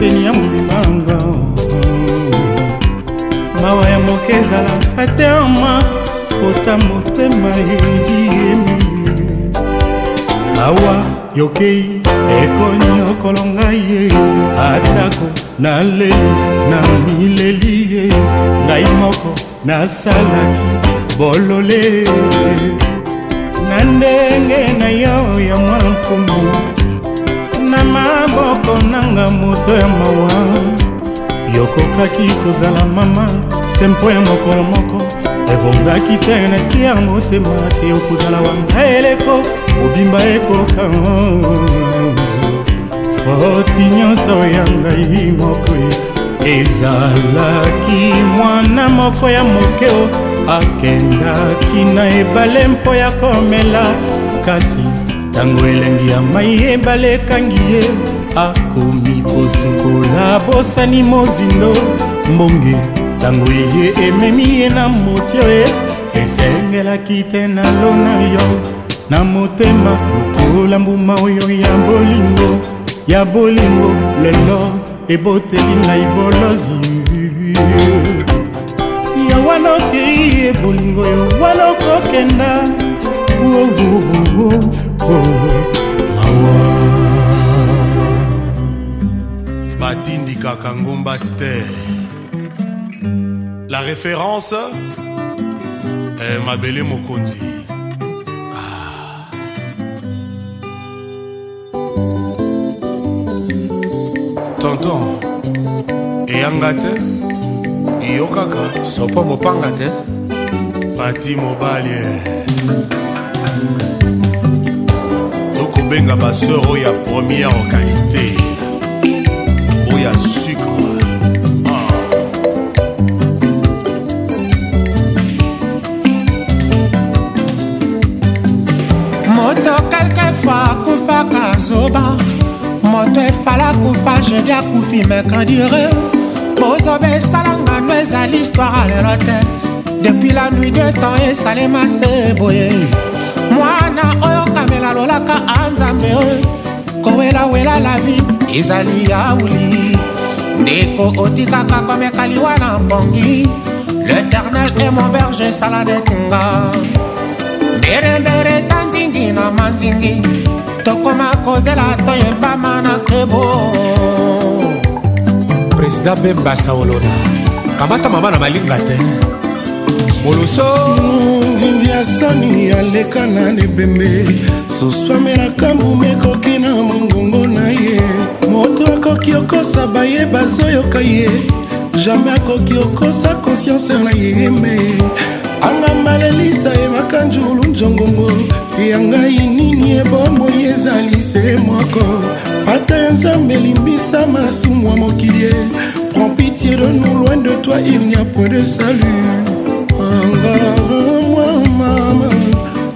peni ya mobimanga mawa ya moke ezalaka te ama pota motema ediemi awa yokei ekoniokolo ngai ye atako naleli na mileli ye ngai moko nasalaki bolole na ndenge na yo ya mwa mfumu maboko nanga moto ya mawa yokokaki kozala mama se mpo ya mokolo moko ebongaki te naki ya motema te okozala wanga eleko kobimba ekoka foti nyonso ya ngai moko ezalaki mwana moko ya mokeo akendaki na ebale mpo ya komela kasi ntango elengi ya mai ebale ekangi ye akomi kosukola bosani mozindo mbonge ntango eye ememi ye na motio ye esengelaki te na lona yo na motema lokola mbuma oyo ya bolingo ya bolingo lelo eboteli ngai bolozi ya wana okei ye bolingo yo wana okokenda moko mawa batindikaka ngomba te la référence eh, mabele mokonzi ah. tonton eyanga te eyokaka sopo mopanga te pati mobali kobenga baseur oyo ya première qualité oyo ya sucre ah. moto kelkefoi akufaka zoba moto efala kufa jedi akufi mekandire bozoba esalanga no ezali histoire lelo te depuis la nuit de temps esalema se boye mwana oyo kame balolaka anzambe kowelawela la vi ezali yauli ndeko otikaka komeka liwa na mpongi l'éternel e mon berge esala detinga mberembere ta nzingi na manzingi tokoma kozela toyembama na kebo président bemba saolona kamata mama na malinga te moloso nzinzi ya sani aleka na libembe suswamelaka mbuma ekoki na mongongo na ye moto akoki okosa baye bazoyoka ye jamai akoki okosa konsiance na ye me anga malelisa emaka njulu njongongo yangai nini ebomoi ezali se moko ata ya nzambe elimbisa masumu ya mokili ye prend pitié de nous loin de toi il n'y a point de salut angara moi mama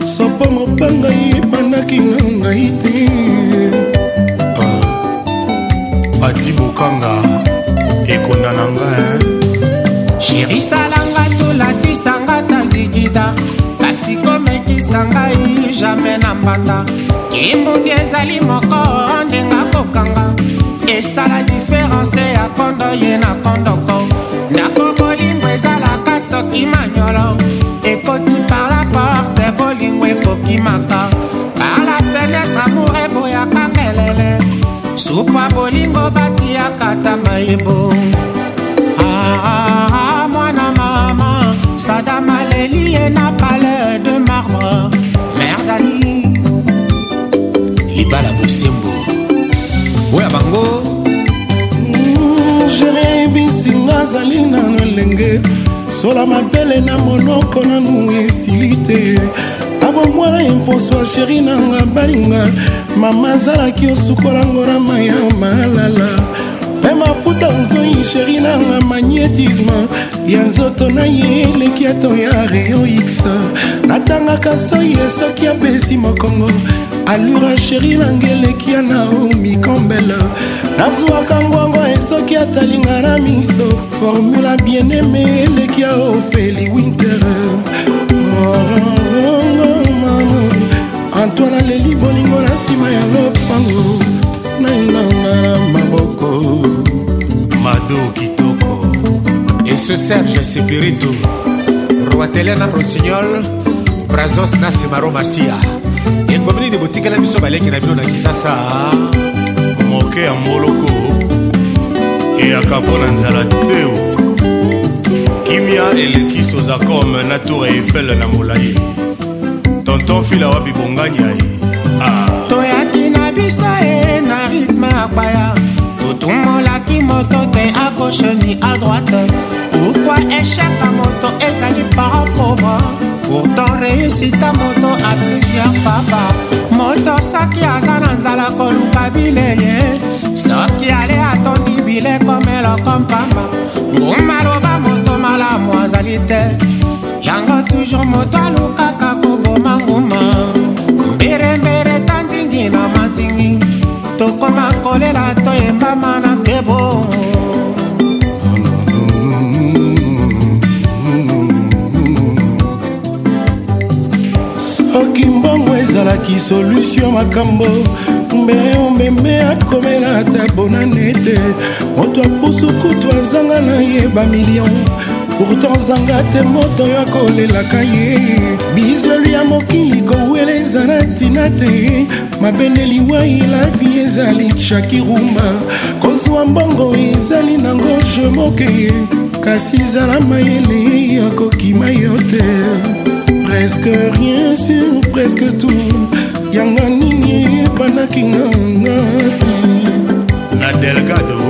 sopo mopanga ye ngai te pati ah, bokanga ekonda na nga sherisalanga tolatisanga tazigida kasi komekisa ngai jamai na mbanda kimbundi ezali moko ndenga kokanga esala diferense ya kondo ye na kondoko ndako bolingo ezalaka soki manyolo ekoti par la porte bolingo ekokimaka supa bolingo batiaka ta mayebo ah, ah, ah, mwana mama sadama leli ye na pale de marbre merdani libala bosembo oya bango mm, jerebisinga azali nano elenge sola mabele na monoko nanu esili te abomwana imposo asheri nanga balinga mama azalaki osukolango na mai ya malala mpe mafuta ozoi sheri nanga magnétisme ya nzoto na ye eleki ato ya reo x natangaka soye soki apesi mokongo alura sheri nanga eleki ya naomi kombela nazwaka ngwango esoki atalinga na miso formula bien-aime eleki ya ofeli winter oh, oh. antoine aleli bolingo na nsima ya lopango nainanga na maboko mado kitoko et ce serge sepiritu roatele na rosignol brazos na semaro masia engombe nini botikala biso baleki na bino na kisasa moke ya moloko eyaka mpo na nzala teo kimia eleki soza comme na tour eiffel na molai tonton fila wapi bongani ya ah. ye toyaki na biso e na rythme akwaya otumolaki moto te a gauche ni a droite pourkua échec a moto ezali parent pauvre pourtant réussite a moto a plusieurs papa moto soki aza na nzala koluka bileye soki ale atondi bileko meloko mpamba nguma loba moto malamu azali te yango toujours moto alukaka kolela toyembama na nkebo soki mbongo ezalaki solutio makambo mbele omeme akomela ata bonane te moto apusukutu azanga na ye bamilio pourtant zanga te moto oyo akolelaka ye bizwelu ya mokili kowela ezala ntina te mabende liwai lavi ezali shakirumba kozwa mbongo ezali nango je moke kasi ezala mayele ya kokima yo te presque rien sur presque tout yango nini epanaki nganga na delgado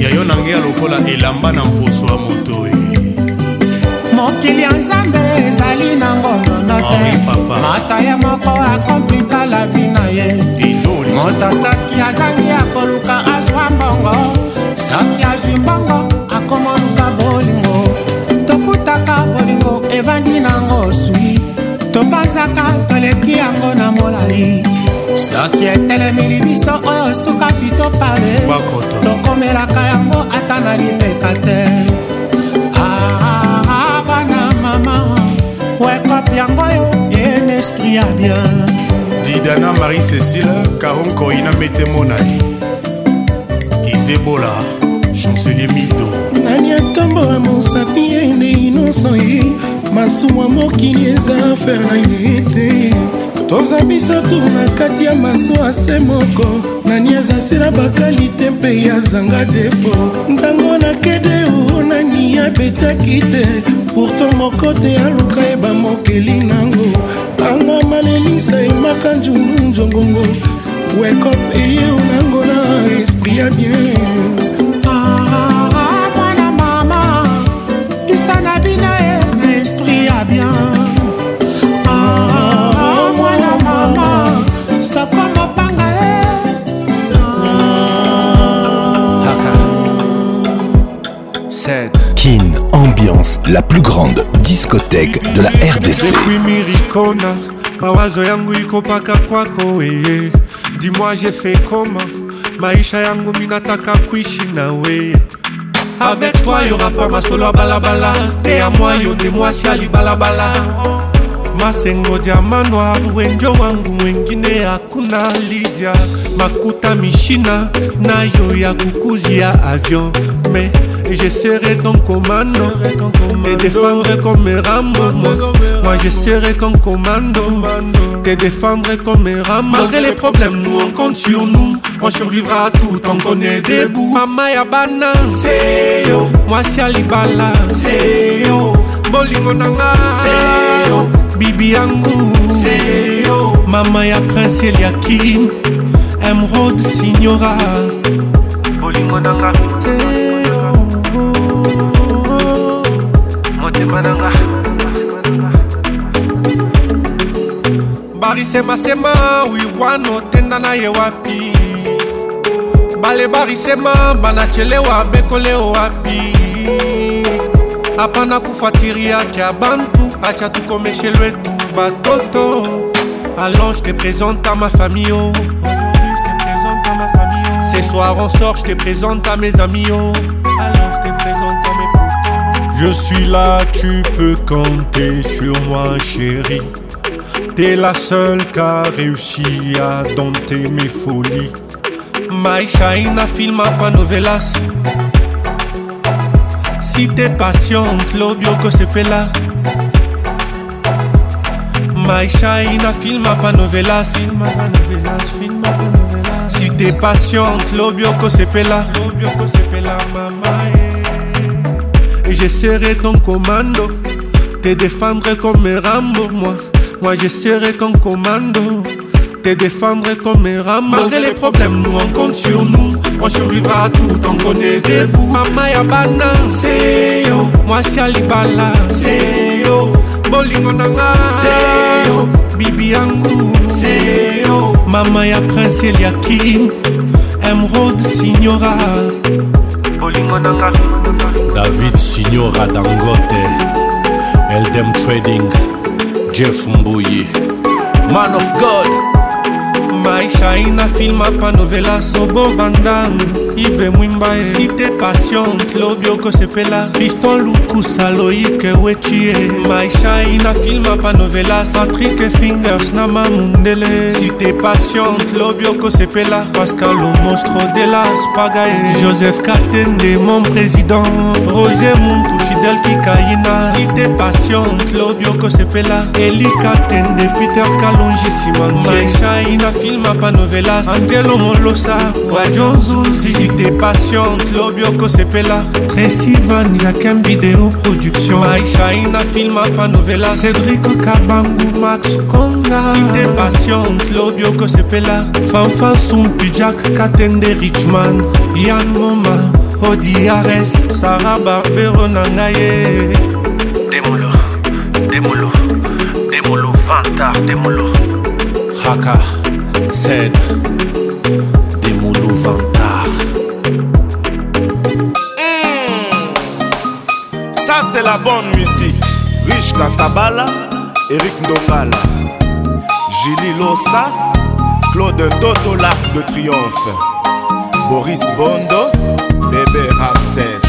ya yo na ngai lokola elamba na mposo ya moto eh. mokili ya nzambe ezali na ngonono te mata ye moko akomplika la vi na ye moto soki azali akoluka azwa mbongo soki azwi mbongo akomoluka bolingo tokutaka bolingo evandi nango swi topanzaka toleki yango na molali soki etelemeli biso oyo suka pito pale tokomelaka yango ata na lipeka te ah, ah, ah, bana mama wekope yango yo bien esprit ya bien didana marie cécile caron corina metemonai izebola chancelier mido nani atambola mosapi ene inosan ye masumu ya mokili eza afere na ye te toza misato na kati ya maso ase moko nani aza se na bakalite mpe ya zanga depo ntango nakede o nani abetaki te pourtant moko te aluka yeba mokeli nango anga malelisa emaka njulunjongongo wekop eye onango na esprit ya bien ambiance la plus grande discothèque de la RDC. mawazo yangu iko paka kwako weye dimwa jefe koma maisha yangu minataka kuishi na weye avec toi y'aura pas masolo ya balabala te ya mwa yo nde mwasi ya libalabala masengo diama noir wenjo wangu mwengine hakuna lidia makuta mishina na yo ya kukuzi ya avion mais Et j'essaierai ton commando Te défendre comme mes Rambo Moi j'essaierai ton commando Te défendre comme mes Rambo Malgré les problèmes nous on compte sur nous On survivra à tout tant qu'on est debout Mama ya bana Seyo Moi si Alibala Seyo Bolingo nanga Seyo Bibi yangu Seyo Mama ya Prince Eliakim Emerald Signora Bolingo nanga Seyo barisemasema uyu wana otenda na ye wapi bale barisema banachelewa bekoleo wapi hapana kufuatiria kia bantu acha tukomeshe lwetu batoto alors je te présente à ma famille oh. Ce soir on sort, je te présente à mes amis oh. Alors je te présente à mes potos Je suis là, tu peux compter sur moi chérie T'es la seule qui a réussi à dompter mes folies. Maïchaïna filma pas novelas. Si t'es patiente, l'obio que c'est pela. là. filma pas novelas. Filma pas novelas, filma Si t'es patiente, l'obio que c'est pela. L'obio que c'est eh. Et j'essaierai ton commando, te défendre comme un Rambo, moi. Moi je serai comme commando te défendre comme un ramas Malgré les problèmes, nous on compte sur nous On survivra à tout, on connaît des bouts Mama ya bana, seyo Moi shalibala, seyo Bolingo nanga, seyo Bibi yangu, seyo Mama ya prince Eliakim Emerald Signora Bolingo nanga David Signora Dangote Eldem Trading Jeff Mbuyi, man of God maisha ina filma pa novela sobo vandamu ivre mwimba e cité passion klobio kosepela fiston lukusa loike wetie maishaina filma panovelas patrik fingers na mamundele cité passion klobio kosepela pascal lomostro de las pagae joseph katende mon président roger muntu fidel kikaina cité passion klobio kosepela elikatende peter kalongi simantie maishaina filma panovelas angelo molosa radio nzuzi ite patiente lobi okosepela presivan yakem video production aishaina filma pa novela cedriko kabangu max konga site patiente lobi okosepela fanfan sumpi jack katende richman yan moma odiares sara barbero na ngai ye demolo demolo demolo vanta demolo haka sed c'est la bonne musique. Rich Katabala, Eric Ndongala, Julie Lossa, Claude Totola de Triomphe, Boris Bondo, Bébé Arsène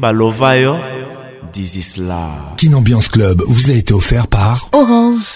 Balovayo, Ambiance Club vous a été offert par Orange.